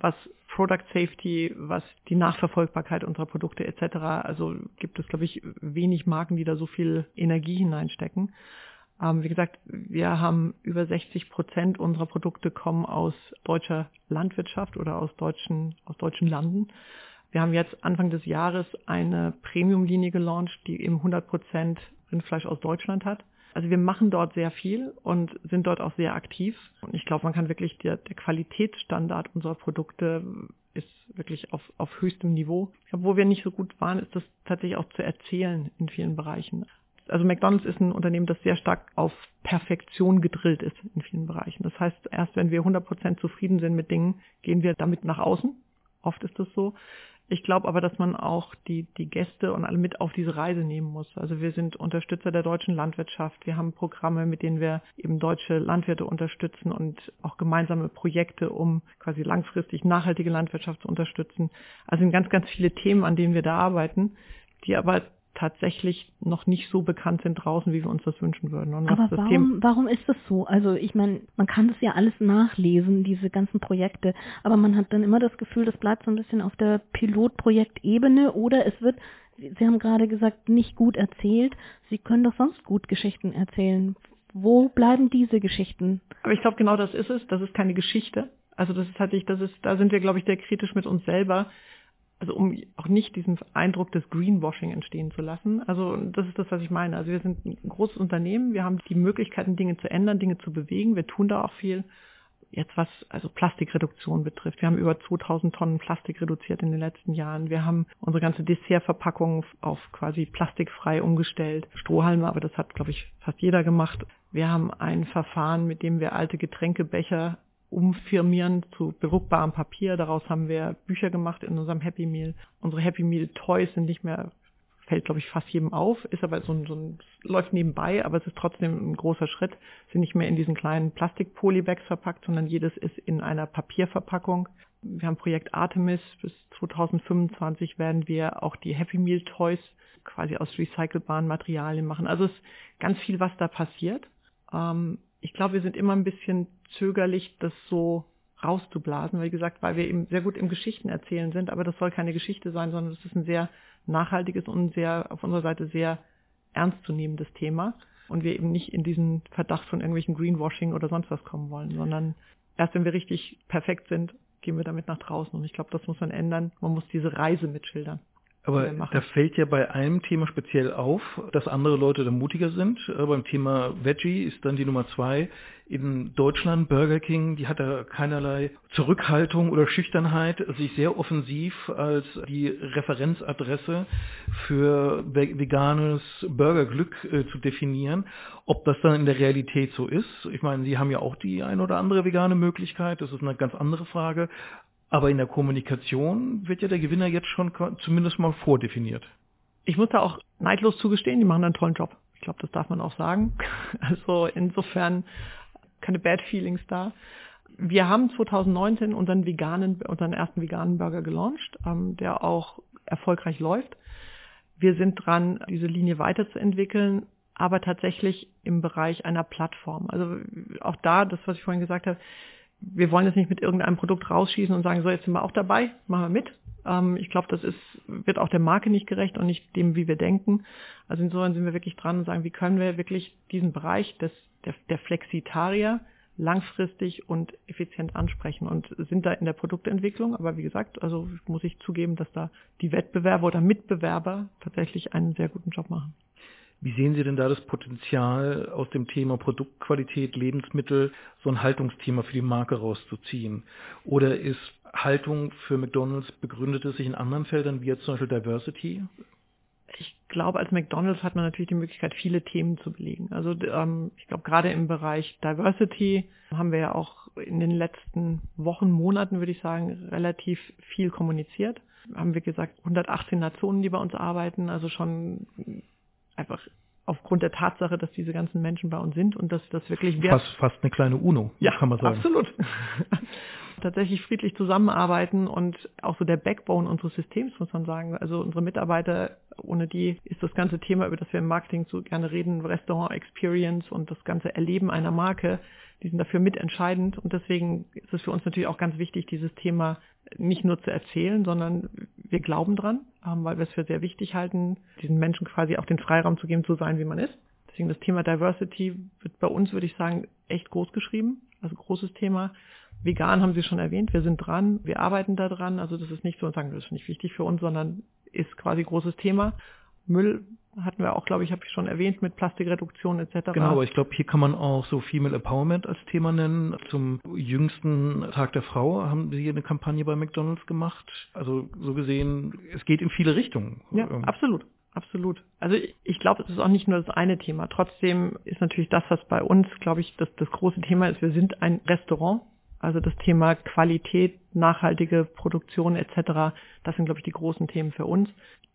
was Product Safety, was die Nachverfolgbarkeit unserer Produkte etc. Also gibt es, glaube ich, wenig Marken, die da so viel Energie hineinstecken. Ähm, wie gesagt, wir haben über 60 Prozent unserer Produkte kommen aus deutscher Landwirtschaft oder aus deutschen, aus deutschen Landen. Wir haben jetzt Anfang des Jahres eine Premium-Linie gelauncht, die eben 100 Prozent Rindfleisch aus Deutschland hat. Also wir machen dort sehr viel und sind dort auch sehr aktiv. Und ich glaube, man kann wirklich, der, der Qualitätsstandard unserer Produkte ist wirklich auf, auf höchstem Niveau. Glaube, wo wir nicht so gut waren, ist das tatsächlich auch zu erzählen in vielen Bereichen also McDonald's ist ein Unternehmen, das sehr stark auf Perfektion gedrillt ist in vielen Bereichen. Das heißt, erst wenn wir 100% zufrieden sind mit Dingen, gehen wir damit nach außen. Oft ist das so. Ich glaube aber, dass man auch die, die Gäste und alle mit auf diese Reise nehmen muss. Also wir sind Unterstützer der deutschen Landwirtschaft. Wir haben Programme, mit denen wir eben deutsche Landwirte unterstützen und auch gemeinsame Projekte, um quasi langfristig nachhaltige Landwirtschaft zu unterstützen. Also sind ganz, ganz viele Themen, an denen wir da arbeiten, die aber tatsächlich noch nicht so bekannt sind draußen, wie wir uns das wünschen würden. Und Aber warum, warum ist das so? Also ich meine, man kann das ja alles nachlesen, diese ganzen Projekte, aber man hat dann immer das Gefühl, das bleibt so ein bisschen auf der Pilotprojektebene oder es wird, Sie haben gerade gesagt, nicht gut erzählt. Sie können doch sonst gut Geschichten erzählen. Wo bleiben diese Geschichten? Aber ich glaube, genau das ist es. Das ist keine Geschichte. Also das ist halt, das ist, da sind wir, glaube ich, sehr kritisch mit uns selber also um auch nicht diesen Eindruck des Greenwashing entstehen zu lassen. Also das ist das, was ich meine. Also wir sind ein großes Unternehmen, wir haben die Möglichkeiten, Dinge zu ändern, Dinge zu bewegen, wir tun da auch viel. Jetzt was also Plastikreduktion betrifft. Wir haben über 2000 Tonnen Plastik reduziert in den letzten Jahren. Wir haben unsere ganze Dessertverpackung auf quasi plastikfrei umgestellt. Strohhalme, aber das hat, glaube ich, fast jeder gemacht. Wir haben ein Verfahren, mit dem wir alte Getränkebecher umfirmieren zu bedruckbarem Papier. Daraus haben wir Bücher gemacht in unserem Happy Meal. Unsere Happy Meal Toys sind nicht mehr, fällt glaube ich fast jedem auf, ist aber so ein, so ein, läuft nebenbei, aber es ist trotzdem ein großer Schritt. Sind nicht mehr in diesen kleinen Plastik-Polybags verpackt, sondern jedes ist in einer Papierverpackung. Wir haben Projekt Artemis. Bis 2025 werden wir auch die Happy Meal Toys quasi aus recycelbaren Materialien machen. Also es ist ganz viel, was da passiert. Ähm, ich glaube, wir sind immer ein bisschen zögerlich, das so rauszublasen, wie gesagt, weil wir eben sehr gut im Geschichten erzählen sind, aber das soll keine Geschichte sein, sondern das ist ein sehr nachhaltiges und sehr auf unserer Seite sehr ernstzunehmendes Thema und wir eben nicht in diesen Verdacht von irgendwelchen Greenwashing oder sonst was kommen wollen, sondern erst wenn wir richtig perfekt sind, gehen wir damit nach draußen und ich glaube, das muss man ändern. Man muss diese Reise mitschildern. Aber da fällt ja bei einem Thema speziell auf, dass andere Leute da mutiger sind. Äh, beim Thema Veggie ist dann die Nummer zwei in Deutschland, Burger King, die hat da keinerlei Zurückhaltung oder Schüchternheit, sich sehr offensiv als die Referenzadresse für veganes Burgerglück äh, zu definieren. Ob das dann in der Realität so ist, ich meine, Sie haben ja auch die ein oder andere vegane Möglichkeit, das ist eine ganz andere Frage. Aber in der Kommunikation wird ja der Gewinner jetzt schon zumindest mal vordefiniert. Ich muss da auch neidlos zugestehen, die machen einen tollen Job. Ich glaube, das darf man auch sagen. Also insofern keine Bad Feelings da. Wir haben 2019 unseren veganen, unseren ersten veganen Burger gelauncht, ähm, der auch erfolgreich läuft. Wir sind dran, diese Linie weiterzuentwickeln, aber tatsächlich im Bereich einer Plattform. Also auch da, das, was ich vorhin gesagt habe, wir wollen jetzt nicht mit irgendeinem Produkt rausschießen und sagen, so, jetzt sind wir auch dabei, machen wir mit. Ähm, ich glaube, das ist, wird auch der Marke nicht gerecht und nicht dem, wie wir denken. Also insofern sind wir wirklich dran und sagen, wie können wir wirklich diesen Bereich des, der, der Flexitarier langfristig und effizient ansprechen und sind da in der Produktentwicklung. Aber wie gesagt, also muss ich zugeben, dass da die Wettbewerber oder Mitbewerber tatsächlich einen sehr guten Job machen. Wie sehen Sie denn da das Potenzial aus dem Thema Produktqualität, Lebensmittel, so ein Haltungsthema für die Marke rauszuziehen? Oder ist Haltung für McDonald's begründet es sich in anderen Feldern, wie jetzt zum Beispiel Diversity? Ich glaube, als McDonald's hat man natürlich die Möglichkeit, viele Themen zu belegen. Also ähm, ich glaube, gerade im Bereich Diversity haben wir ja auch in den letzten Wochen, Monaten, würde ich sagen, relativ viel kommuniziert. Haben wir gesagt, 118 Nationen, die bei uns arbeiten, also schon einfach aufgrund der Tatsache, dass diese ganzen Menschen bei uns sind und dass das wirklich wert fast, fast eine kleine UNO, ja, kann man sagen. Absolut. Tatsächlich friedlich zusammenarbeiten und auch so der Backbone unseres Systems, muss man sagen. Also unsere Mitarbeiter, ohne die ist das ganze Thema, über das wir im Marketing so gerne reden, Restaurant Experience und das ganze Erleben einer Marke, die sind dafür mitentscheidend und deswegen ist es für uns natürlich auch ganz wichtig, dieses Thema nicht nur zu erzählen, sondern wir glauben dran, ähm, weil wir es für sehr wichtig halten, diesen Menschen quasi auch den Freiraum zu geben, zu sein, wie man ist. Deswegen das Thema Diversity wird bei uns, würde ich sagen, echt groß geschrieben, also großes Thema. Vegan haben Sie schon erwähnt, wir sind dran, wir arbeiten da dran, also das ist nicht so und sagen, das ist nicht wichtig für uns, sondern ist quasi großes Thema. Müll hatten wir auch, glaube ich, habe ich schon erwähnt, mit Plastikreduktion etc. Genau, aber ich glaube, hier kann man auch so Female Empowerment als Thema nennen. Zum jüngsten Tag der Frau haben Sie eine Kampagne bei McDonald's gemacht. Also so gesehen, es geht in viele Richtungen. Ja, absolut. Absolut. Also ich glaube, es ist auch nicht nur das eine Thema. Trotzdem ist natürlich das, was bei uns, glaube ich, das, das große Thema ist. Wir sind ein Restaurant. Also das Thema Qualität, nachhaltige Produktion etc., das sind, glaube ich, die großen Themen für uns.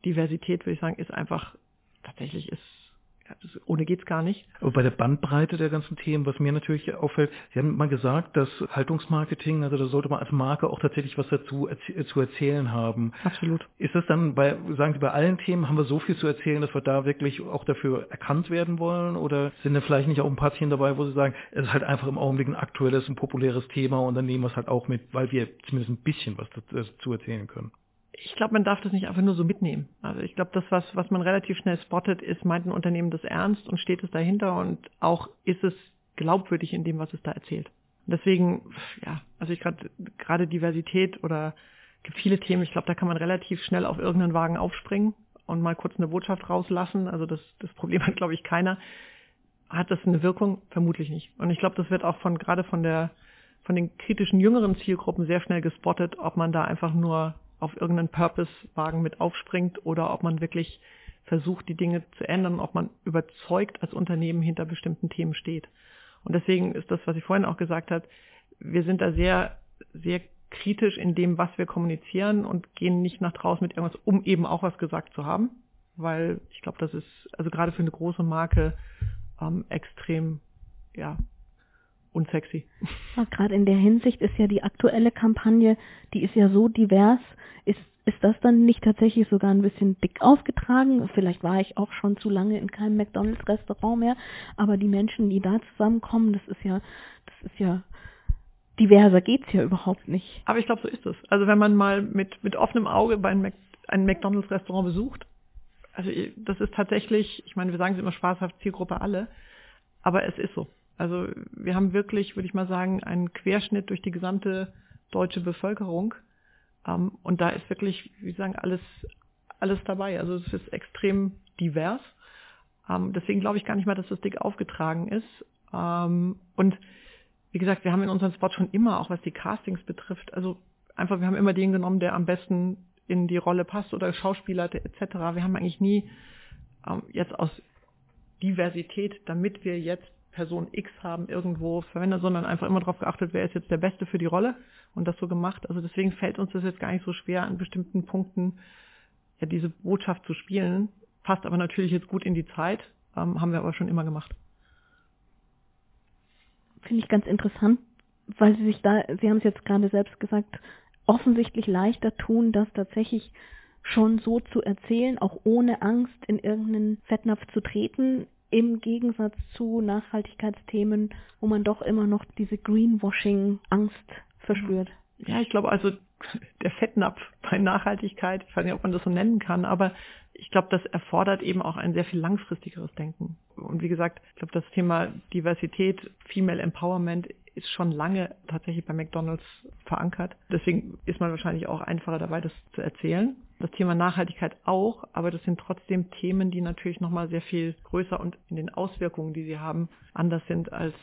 Diversität, würde ich sagen, ist einfach tatsächlich ist ohne geht's gar nicht. Aber bei der Bandbreite der ganzen Themen, was mir natürlich auffällt, Sie haben mal gesagt, dass Haltungsmarketing, also da sollte man als Marke auch tatsächlich was dazu erz zu erzählen haben. Absolut. Ist das dann bei, sagen Sie, bei allen Themen haben wir so viel zu erzählen, dass wir da wirklich auch dafür erkannt werden wollen? Oder sind da vielleicht nicht auch ein paar Themen dabei, wo Sie sagen, es ist halt einfach im Augenblick ein aktuelles, ein populäres Thema und dann nehmen wir es halt auch mit, weil wir zumindest ein bisschen was dazu erzählen können? Ich glaube, man darf das nicht einfach nur so mitnehmen. Also ich glaube, das, was, was man relativ schnell spottet, ist, meint ein Unternehmen das ernst und steht es dahinter und auch ist es glaubwürdig in dem, was es da erzählt. Deswegen, ja, also ich gerade gerade Diversität oder viele Themen, ich glaube, da kann man relativ schnell auf irgendeinen Wagen aufspringen und mal kurz eine Botschaft rauslassen. Also das, das Problem hat, glaube ich, keiner. Hat das eine Wirkung? Vermutlich nicht. Und ich glaube, das wird auch von gerade von der von den kritischen jüngeren Zielgruppen sehr schnell gespottet, ob man da einfach nur auf irgendeinen Purpose-Wagen mit aufspringt oder ob man wirklich versucht, die Dinge zu ändern, ob man überzeugt als Unternehmen hinter bestimmten Themen steht. Und deswegen ist das, was ich vorhin auch gesagt habe, wir sind da sehr, sehr kritisch in dem, was wir kommunizieren und gehen nicht nach draußen mit irgendwas, um eben auch was gesagt zu haben. Weil ich glaube, das ist also gerade für eine große Marke ähm, extrem, ja, unsexy. Ja, gerade in der Hinsicht ist ja die aktuelle Kampagne, die ist ja so divers, ist ist das dann nicht tatsächlich sogar ein bisschen dick aufgetragen? Vielleicht war ich auch schon zu lange in keinem McDonalds-Restaurant mehr, aber die Menschen, die da zusammenkommen, das ist ja, das ist ja diverser geht's ja überhaupt nicht. Aber ich glaube, so ist es. Also wenn man mal mit, mit offenem Auge bei einem, Mac, ein McDonalds-Restaurant besucht, also das ist tatsächlich, ich meine, wir sagen es immer spaßhaft, Zielgruppe alle, aber es ist so. Also wir haben wirklich, würde ich mal sagen, einen Querschnitt durch die gesamte deutsche Bevölkerung. Ähm, und da ist wirklich, wie sagen, alles, alles dabei. Also es ist extrem divers. Ähm, deswegen glaube ich gar nicht mal, dass das dick aufgetragen ist. Ähm, und wie gesagt, wir haben in unserem Spot schon immer, auch was die Castings betrifft, also einfach, wir haben immer den genommen, der am besten in die Rolle passt oder Schauspieler etc. Wir haben eigentlich nie ähm, jetzt aus Diversität, damit wir jetzt Person X haben, irgendwo verwendet, sondern einfach immer darauf geachtet, wer ist jetzt der Beste für die Rolle und das so gemacht. Also deswegen fällt uns das jetzt gar nicht so schwer, an bestimmten Punkten ja diese Botschaft zu spielen. Passt aber natürlich jetzt gut in die Zeit, ähm, haben wir aber schon immer gemacht. Finde ich ganz interessant, weil Sie sich da, Sie haben es jetzt gerade selbst gesagt, offensichtlich leichter tun, das tatsächlich schon so zu erzählen, auch ohne Angst in irgendeinen Fettnapf zu treten im Gegensatz zu Nachhaltigkeitsthemen, wo man doch immer noch diese Greenwashing-Angst verspürt. Ja, ich glaube also, der Fettnapf bei Nachhaltigkeit, ich weiß nicht, ob man das so nennen kann, aber ich glaube, das erfordert eben auch ein sehr viel langfristigeres Denken. Und wie gesagt, ich glaube, das Thema Diversität, Female Empowerment ist schon lange tatsächlich bei McDonald's verankert. Deswegen ist man wahrscheinlich auch einfacher dabei, das zu erzählen. Das Thema Nachhaltigkeit auch, aber das sind trotzdem Themen, die natürlich nochmal sehr viel größer und in den Auswirkungen, die sie haben, anders sind als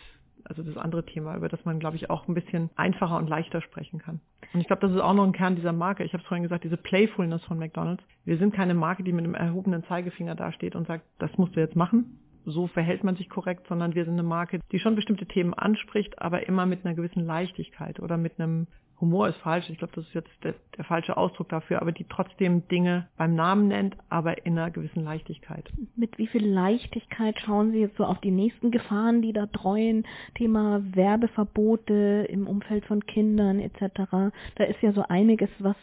also das andere Thema, über das man, glaube ich, auch ein bisschen einfacher und leichter sprechen kann. Und ich glaube, das ist auch noch ein Kern dieser Marke. Ich habe es vorhin gesagt, diese Playfulness von McDonald's. Wir sind keine Marke, die mit einem erhobenen Zeigefinger dasteht und sagt, das musst du jetzt machen. So verhält man sich korrekt, sondern wir sind eine Marke, die schon bestimmte Themen anspricht, aber immer mit einer gewissen Leichtigkeit oder mit einem Humor ist falsch, ich glaube, das ist jetzt der, der, falsche Ausdruck dafür, aber die trotzdem Dinge beim Namen nennt, aber in einer gewissen Leichtigkeit. Mit wie viel Leichtigkeit schauen Sie jetzt so auf die nächsten Gefahren, die da treuen? Thema Werbeverbote im Umfeld von Kindern etc. Da ist ja so einiges, was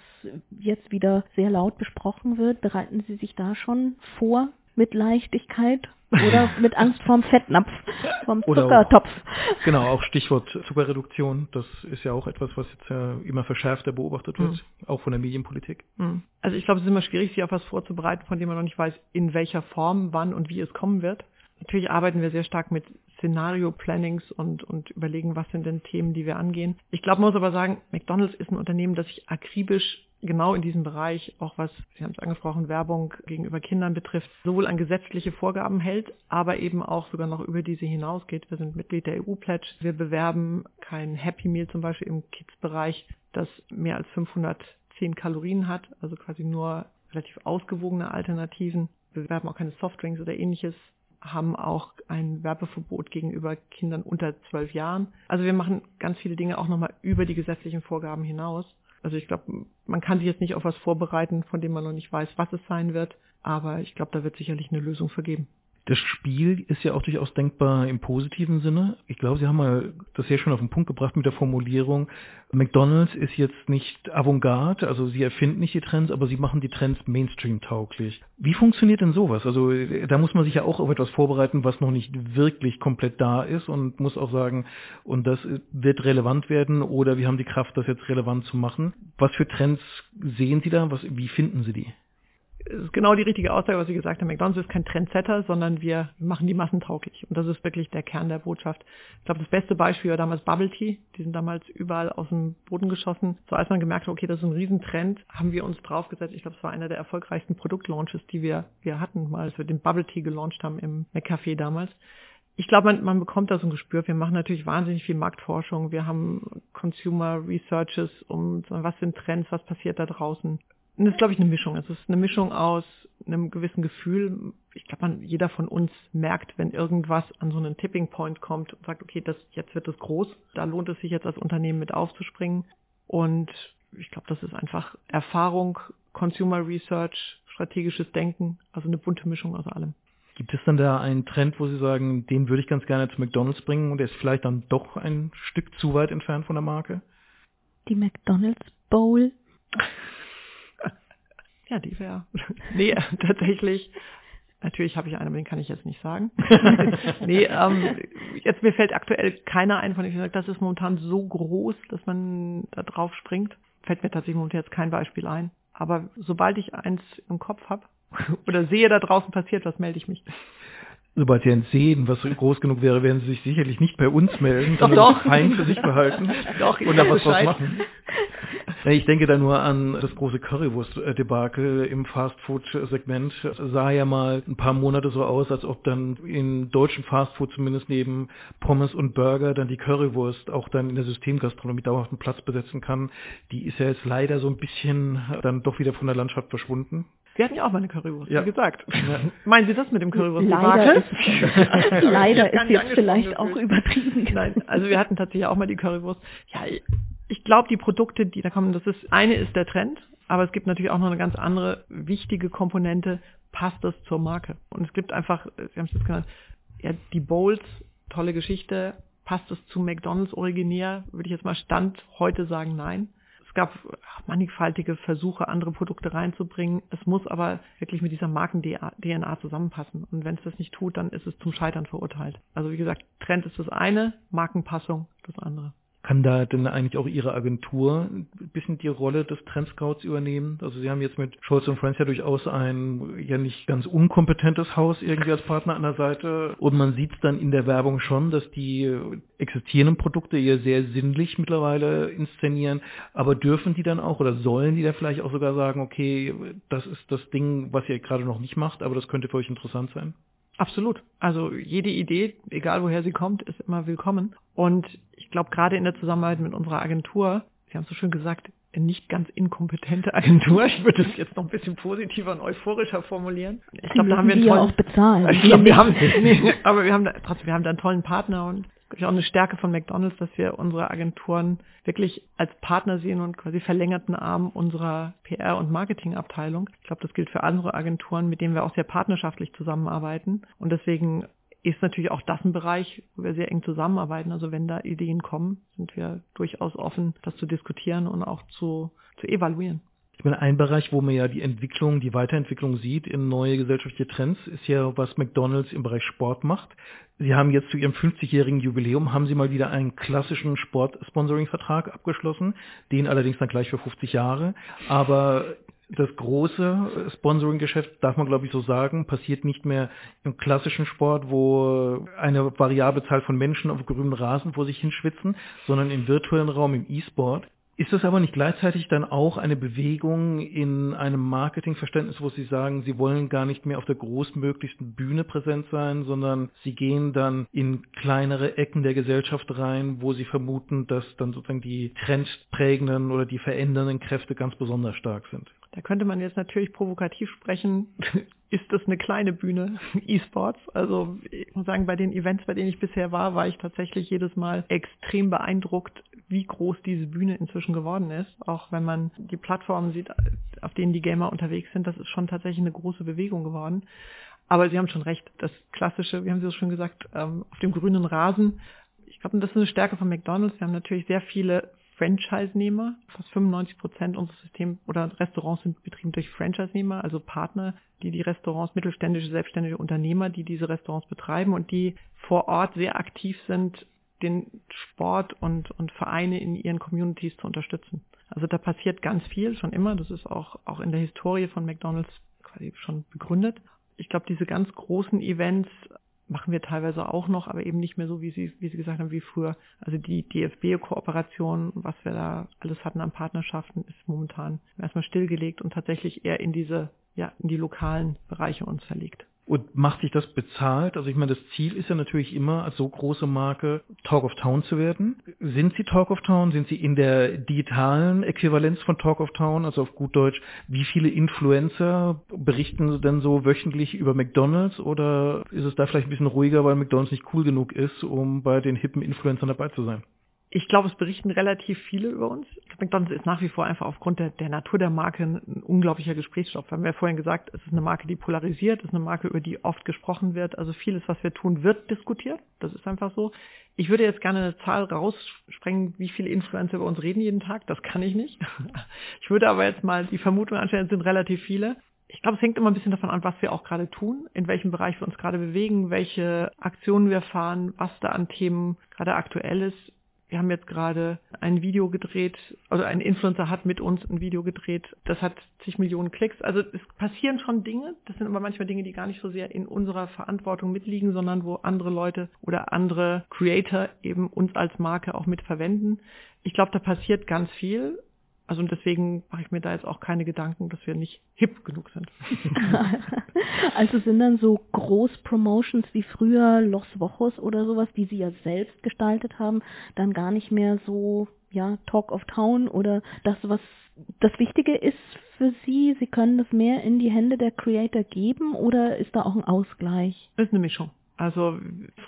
jetzt wieder sehr laut besprochen wird. Bereiten Sie sich da schon vor mit Leichtigkeit? Oder mit Angst vorm Fettnapf, vom Zuckertopf. Auch, genau, auch Stichwort Zuckerreduktion. Das ist ja auch etwas, was jetzt ja immer verschärfter beobachtet wird, mhm. auch von der Medienpolitik. Mhm. Also ich glaube, es ist immer schwierig, sich auf was vorzubereiten, von dem man noch nicht weiß, in welcher Form, wann und wie es kommen wird. Natürlich arbeiten wir sehr stark mit Szenario-Plannings und, und überlegen, was sind denn Themen, die wir angehen. Ich glaube, man muss aber sagen, McDonald's ist ein Unternehmen, das sich akribisch genau in diesem Bereich, auch was, Sie haben es angesprochen, Werbung gegenüber Kindern betrifft, sowohl an gesetzliche Vorgaben hält, aber eben auch sogar noch über diese hinausgeht. Wir sind Mitglied der EU-Pledge. Wir bewerben kein Happy Meal zum Beispiel im Kids-Bereich, das mehr als 510 Kalorien hat, also quasi nur relativ ausgewogene Alternativen. Wir bewerben auch keine Softdrinks oder ähnliches haben auch ein Werbeverbot gegenüber Kindern unter zwölf Jahren. Also wir machen ganz viele Dinge auch nochmal über die gesetzlichen Vorgaben hinaus. Also ich glaube, man kann sich jetzt nicht auf was vorbereiten, von dem man noch nicht weiß, was es sein wird. Aber ich glaube, da wird sicherlich eine Lösung vergeben. Das Spiel ist ja auch durchaus denkbar im positiven Sinne. Ich glaube, Sie haben mal das sehr schon auf den Punkt gebracht mit der Formulierung, McDonald's ist jetzt nicht Avantgarde, also sie erfinden nicht die Trends, aber sie machen die Trends Mainstream-tauglich. Wie funktioniert denn sowas? Also da muss man sich ja auch auf etwas vorbereiten, was noch nicht wirklich komplett da ist und muss auch sagen, und das wird relevant werden oder wir haben die Kraft, das jetzt relevant zu machen. Was für Trends sehen Sie da? Was, wie finden Sie die? Ist genau die richtige Aussage, was Sie gesagt haben. McDonald's ist kein Trendsetter, sondern wir machen die massentauglich. Und das ist wirklich der Kern der Botschaft. Ich glaube, das beste Beispiel war damals Bubble Tea. Die sind damals überall aus dem Boden geschossen. So als man gemerkt hat, okay, das ist ein Riesentrend, haben wir uns draufgesetzt. Ich glaube, es war einer der erfolgreichsten Produktlaunches, die wir, wir hatten, mal als wir den Bubble Tea gelauncht haben im McCafé damals ich glaube, man, man bekommt da so ein Gespür. Wir machen natürlich wahnsinnig viel Marktforschung. Wir haben Consumer Researches um, was sind Trends, was passiert da draußen. Das ist, glaube ich, eine Mischung. Es ist eine Mischung aus einem gewissen Gefühl. Ich glaube, man, jeder von uns merkt, wenn irgendwas an so einen Tipping Point kommt und sagt, okay, das, jetzt wird es groß. Da lohnt es sich jetzt als Unternehmen mit aufzuspringen. Und ich glaube, das ist einfach Erfahrung, Consumer Research, strategisches Denken, also eine bunte Mischung aus allem. Gibt es dann da einen Trend, wo Sie sagen, den würde ich ganz gerne zu McDonald's bringen und der ist vielleicht dann doch ein Stück zu weit entfernt von der Marke? Die McDonald's Bowl. Ja, die wäre. nee, tatsächlich. Natürlich habe ich einen, aber den kann ich jetzt nicht sagen. nee, ähm, jetzt mir fällt aktuell keiner ein, von dem ich sage, das ist momentan so groß, dass man da drauf springt. Fällt mir tatsächlich momentan jetzt kein Beispiel ein. Aber sobald ich eins im Kopf habe, oder sehe, da draußen passiert was, melde ich mich. Sobald Sie eins sehen, was groß genug wäre, werden Sie sich sicherlich nicht bei uns melden, sondern doch, fein für sich behalten doch, und da was draus machen. Ich denke da nur an das große Currywurst-Debakel im Fastfood-Segment. Sah ja mal ein paar Monate so aus, als ob dann in deutschen Fastfood zumindest neben Pommes und Burger dann die Currywurst auch dann in der Systemgastronomie dauerhaft einen Platz besetzen kann. Die ist ja jetzt leider so ein bisschen dann doch wieder von der Landschaft verschwunden. Wir hatten ja auch mal eine Currywurst, ja. wie gesagt. Ja. Meinen Sie das mit dem Currywurst? Leider ist, leider ist jetzt vielleicht auch übertrieben. Nein, also wir hatten tatsächlich auch mal die Currywurst. Ja, ich glaube, die Produkte, die da kommen, das ist, eine ist der Trend, aber es gibt natürlich auch noch eine ganz andere wichtige Komponente, passt das zur Marke? Und es gibt einfach, Sie haben es jetzt genannt, ja, die Bowls, tolle Geschichte, passt es zu McDonalds originär? Würde ich jetzt mal Stand heute sagen, nein gab mannigfaltige Versuche, andere Produkte reinzubringen. Es muss aber wirklich mit dieser Marken-DNA zusammenpassen. Und wenn es das nicht tut, dann ist es zum Scheitern verurteilt. Also wie gesagt, Trend ist das eine, Markenpassung das andere. Kann da denn eigentlich auch Ihre Agentur ein bisschen die Rolle des Trendscouts übernehmen? Also Sie haben jetzt mit Scholz und Friends ja durchaus ein ja nicht ganz unkompetentes Haus irgendwie als Partner an der Seite. Und man sieht es dann in der Werbung schon, dass die existierenden Produkte eher sehr sinnlich mittlerweile inszenieren. Aber dürfen die dann auch oder sollen die da vielleicht auch sogar sagen, okay, das ist das Ding, was ihr gerade noch nicht macht, aber das könnte für euch interessant sein? Absolut. Also jede Idee, egal woher sie kommt, ist immer willkommen. Und ich glaube, gerade in der Zusammenarbeit mit unserer Agentur, Sie haben es so schön gesagt, nicht ganz inkompetente Agentur. Ich würde es jetzt noch ein bisschen positiver und euphorischer formulieren. Ich glaube, da haben wir einen tollen, auch bezahlen. Ich glaube, wir haben, nee, aber wir haben da, trotzdem, wir haben da einen tollen Partner und ist auch eine Stärke von McDonalds, dass wir unsere Agenturen wirklich als Partner sehen und quasi verlängerten Arm unserer PR- und Marketingabteilung. Ich glaube, das gilt für andere Agenturen, mit denen wir auch sehr partnerschaftlich zusammenarbeiten. Und deswegen ist natürlich auch das ein Bereich, wo wir sehr eng zusammenarbeiten. Also wenn da Ideen kommen, sind wir durchaus offen, das zu diskutieren und auch zu, zu evaluieren. Ich meine, ein Bereich, wo man ja die Entwicklung, die Weiterentwicklung sieht in neue gesellschaftliche Trends, ist ja, was McDonald's im Bereich Sport macht. Sie haben jetzt zu Ihrem 50-jährigen Jubiläum, haben Sie mal wieder einen klassischen Sport-Sponsoring-Vertrag abgeschlossen, den allerdings dann gleich für 50 Jahre. Aber das große Sponsoring-Geschäft, darf man glaube ich so sagen, passiert nicht mehr im klassischen Sport, wo eine variable Zahl von Menschen auf grünem Rasen vor sich hinschwitzen, sondern im virtuellen Raum, im E-Sport. Ist das aber nicht gleichzeitig dann auch eine Bewegung in einem Marketingverständnis, wo Sie sagen, Sie wollen gar nicht mehr auf der großmöglichsten Bühne präsent sein, sondern Sie gehen dann in kleinere Ecken der Gesellschaft rein, wo Sie vermuten, dass dann sozusagen die trendprägenden oder die verändernden Kräfte ganz besonders stark sind? Da könnte man jetzt natürlich provokativ sprechen, ist das eine kleine Bühne, E-Sports? Also ich muss sagen, bei den Events, bei denen ich bisher war, war ich tatsächlich jedes Mal extrem beeindruckt, wie groß diese Bühne inzwischen geworden ist. Auch wenn man die Plattformen sieht, auf denen die Gamer unterwegs sind, das ist schon tatsächlich eine große Bewegung geworden. Aber Sie haben schon recht, das klassische, wie haben Sie es schon gesagt, ähm, auf dem grünen Rasen. Ich glaube, das ist eine Stärke von McDonald's. Wir haben natürlich sehr viele Franchise-Nehmer. Fast 95 Prozent unseres Systems oder Restaurants sind betrieben durch Franchise-Nehmer, also Partner, die die Restaurants, mittelständische, selbstständige Unternehmer, die diese Restaurants betreiben und die vor Ort sehr aktiv sind, den Sport und, und Vereine in ihren Communities zu unterstützen. Also da passiert ganz viel, schon immer. Das ist auch, auch in der Historie von McDonald's quasi schon begründet. Ich glaube, diese ganz großen Events machen wir teilweise auch noch, aber eben nicht mehr so, wie Sie, wie Sie gesagt haben, wie früher. Also die DFB-Kooperation, was wir da alles hatten an Partnerschaften, ist momentan erstmal stillgelegt und tatsächlich eher in diese, ja, in die lokalen Bereiche uns verlegt. Und macht sich das bezahlt? Also ich meine, das Ziel ist ja natürlich immer, als so große Marke Talk of Town zu werden. Sind Sie Talk of Town? Sind Sie in der digitalen Äquivalenz von Talk of Town? Also auf gut Deutsch, wie viele Influencer berichten denn so wöchentlich über McDonalds? Oder ist es da vielleicht ein bisschen ruhiger, weil McDonalds nicht cool genug ist, um bei den hippen Influencern dabei zu sein? Ich glaube, es berichten relativ viele über uns. McDonald's ist nach wie vor einfach aufgrund der, der Natur der Marke ein unglaublicher Gesprächsstoff. Wir haben ja vorhin gesagt, es ist eine Marke, die polarisiert, es ist eine Marke, über die oft gesprochen wird. Also vieles, was wir tun, wird diskutiert. Das ist einfach so. Ich würde jetzt gerne eine Zahl raussprengen, wie viele Influencer über uns reden jeden Tag. Das kann ich nicht. Ich würde aber jetzt mal die Vermutung anstellen, es sind relativ viele. Ich glaube, es hängt immer ein bisschen davon an, was wir auch gerade tun, in welchem Bereich wir uns gerade bewegen, welche Aktionen wir fahren, was da an Themen gerade aktuell ist wir haben jetzt gerade ein Video gedreht, also ein Influencer hat mit uns ein Video gedreht, das hat zig Millionen Klicks. Also es passieren schon Dinge, das sind aber manchmal Dinge, die gar nicht so sehr in unserer Verantwortung mitliegen, sondern wo andere Leute oder andere Creator eben uns als Marke auch mitverwenden. Ich glaube, da passiert ganz viel also und deswegen mache ich mir da jetzt auch keine Gedanken, dass wir nicht hip genug sind. also sind dann so Groß-Promotions wie früher Los Wochos oder sowas, die Sie ja selbst gestaltet haben, dann gar nicht mehr so, ja, Talk of Town oder das, was das Wichtige ist für Sie, Sie können das mehr in die Hände der Creator geben oder ist da auch ein Ausgleich? Das ist eine Mischung. Also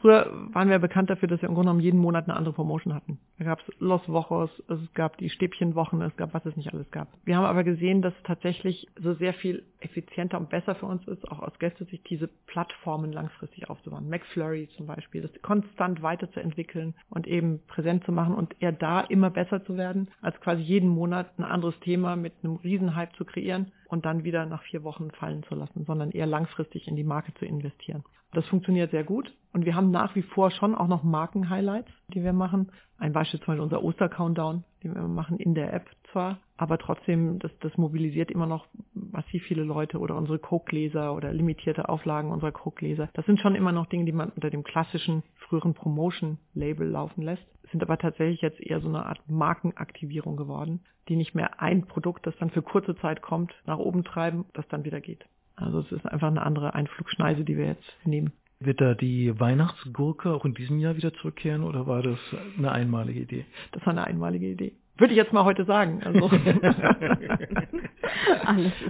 früher waren wir bekannt dafür, dass wir im Grunde genommen jeden Monat eine andere Promotion hatten. Da gab es Los Wochos, es gab die Stäbchenwochen, es gab was es nicht alles gab. Wir haben aber gesehen, dass tatsächlich so sehr viel effizienter und besser für uns ist, auch aus Gästesicht diese Plattformen langfristig aufzubauen. McFlurry zum Beispiel, das konstant weiterzuentwickeln und eben präsent zu machen und eher da immer besser zu werden, als quasi jeden Monat ein anderes Thema mit einem Riesenhype zu kreieren und dann wieder nach vier Wochen fallen zu lassen, sondern eher langfristig in die Marke zu investieren. Das funktioniert sehr gut. Und wir haben nach wie vor schon auch noch Marken-Highlights, die wir machen. Ein Beispiel zum Beispiel unser Oster-Countdown, den wir machen in der App zwar, aber trotzdem, das, das mobilisiert immer noch massiv viele Leute oder unsere Coke-Gläser oder limitierte Auflagen unserer Coke-Gläser. Das sind schon immer noch Dinge, die man unter dem klassischen früheren Promotion-Label laufen lässt, sind aber tatsächlich jetzt eher so eine Art Markenaktivierung geworden, die nicht mehr ein Produkt, das dann für kurze Zeit kommt, nach oben treiben, das dann wieder geht. Also es ist einfach eine andere Einflugschneise, die wir jetzt nehmen. Wird da die Weihnachtsgurke auch in diesem Jahr wieder zurückkehren oder war das eine einmalige Idee? Das war eine einmalige Idee. Würde ich jetzt mal heute sagen. Also.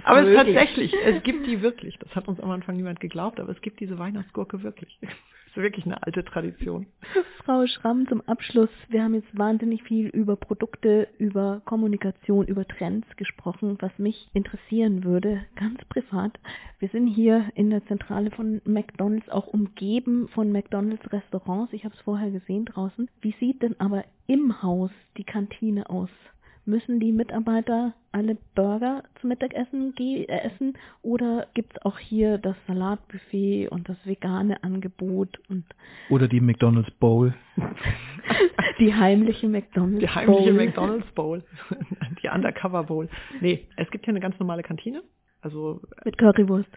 aber es tatsächlich, es gibt die wirklich. Das hat uns am Anfang niemand geglaubt, aber es gibt diese Weihnachtsgurke wirklich ist wirklich eine alte Tradition. Frau Schramm, zum Abschluss. Wir haben jetzt wahnsinnig viel über Produkte, über Kommunikation, über Trends gesprochen, was mich interessieren würde, ganz privat. Wir sind hier in der Zentrale von McDonald's auch umgeben von McDonald's Restaurants. Ich habe es vorher gesehen draußen. Wie sieht denn aber im Haus die Kantine aus? Müssen die Mitarbeiter alle Burger zum Mittagessen äh, essen oder gibt es auch hier das Salatbuffet und das vegane Angebot und oder die McDonald's Bowl? die heimliche McDonald's Bowl. Die heimliche Bowl. McDonald's Bowl. die Undercover Bowl. Nee, es gibt hier eine ganz normale Kantine. Also mit Currywurst.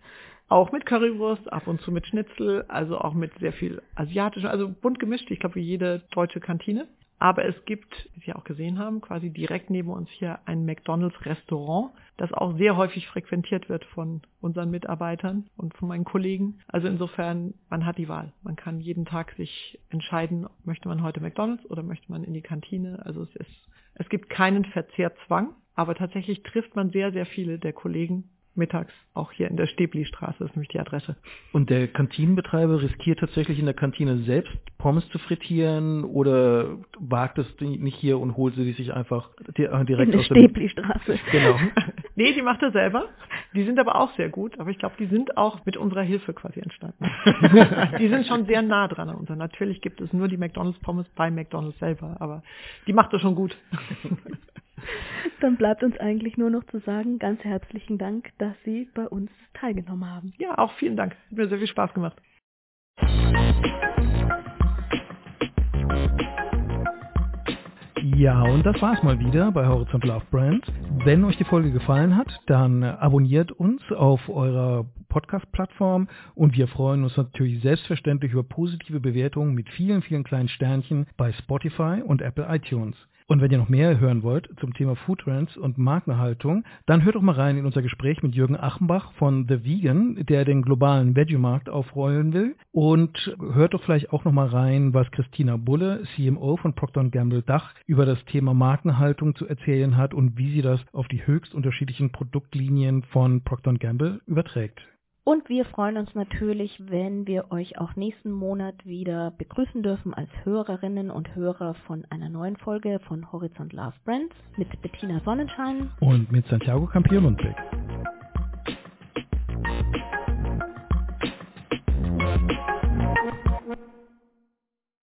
Auch mit Currywurst, ab und zu mit Schnitzel, also auch mit sehr viel asiatisch, also bunt gemischt, ich glaube wie jede deutsche Kantine. Aber es gibt, wie Sie auch gesehen haben, quasi direkt neben uns hier ein McDonald's Restaurant, das auch sehr häufig frequentiert wird von unseren Mitarbeitern und von meinen Kollegen. Also insofern, man hat die Wahl. Man kann jeden Tag sich entscheiden, möchte man heute McDonald's oder möchte man in die Kantine. Also es ist, es gibt keinen Verzehrzwang, aber tatsächlich trifft man sehr, sehr viele der Kollegen mittags auch hier in der Stäbli-Straße ist nämlich die Adresse. Und der Kantinenbetreiber riskiert tatsächlich in der Kantine selbst Pommes zu frittieren oder wagt es nicht hier und holt sie sich einfach äh, direkt in aus der Stäbli-Straße. Genau. nee, die macht er selber. Die sind aber auch sehr gut, aber ich glaube, die sind auch mit unserer Hilfe quasi entstanden. die sind schon sehr nah dran an uns. Natürlich gibt es nur die McDonald's Pommes bei McDonald's selber, aber die macht das schon gut. Dann bleibt uns eigentlich nur noch zu sagen, ganz herzlichen Dank, dass Sie bei uns teilgenommen haben. Ja, auch vielen Dank. Hat mir sehr viel Spaß gemacht. Ja, und das war's mal wieder bei Horizont Love Brands. Wenn euch die Folge gefallen hat, dann abonniert uns auf eurer Podcast-Plattform und wir freuen uns natürlich selbstverständlich über positive Bewertungen mit vielen, vielen kleinen Sternchen bei Spotify und Apple iTunes. Und wenn ihr noch mehr hören wollt zum Thema Food Trends und Markenerhaltung, dann hört doch mal rein in unser Gespräch mit Jürgen Achenbach von The Vegan, der den globalen Veggie-Markt aufrollen will. Und hört doch vielleicht auch noch mal rein, was Christina Bulle, CMO von Procter Gamble Dach, über das Thema Markenhaltung zu erzählen hat und wie sie das auf die höchst unterschiedlichen Produktlinien von Procter Gamble überträgt. Und wir freuen uns natürlich, wenn wir euch auch nächsten Monat wieder begrüßen dürfen als Hörerinnen und Hörer von einer neuen Folge von Horizont Love Brands mit Bettina Sonnenschein und mit Santiago Campio Lundbeck.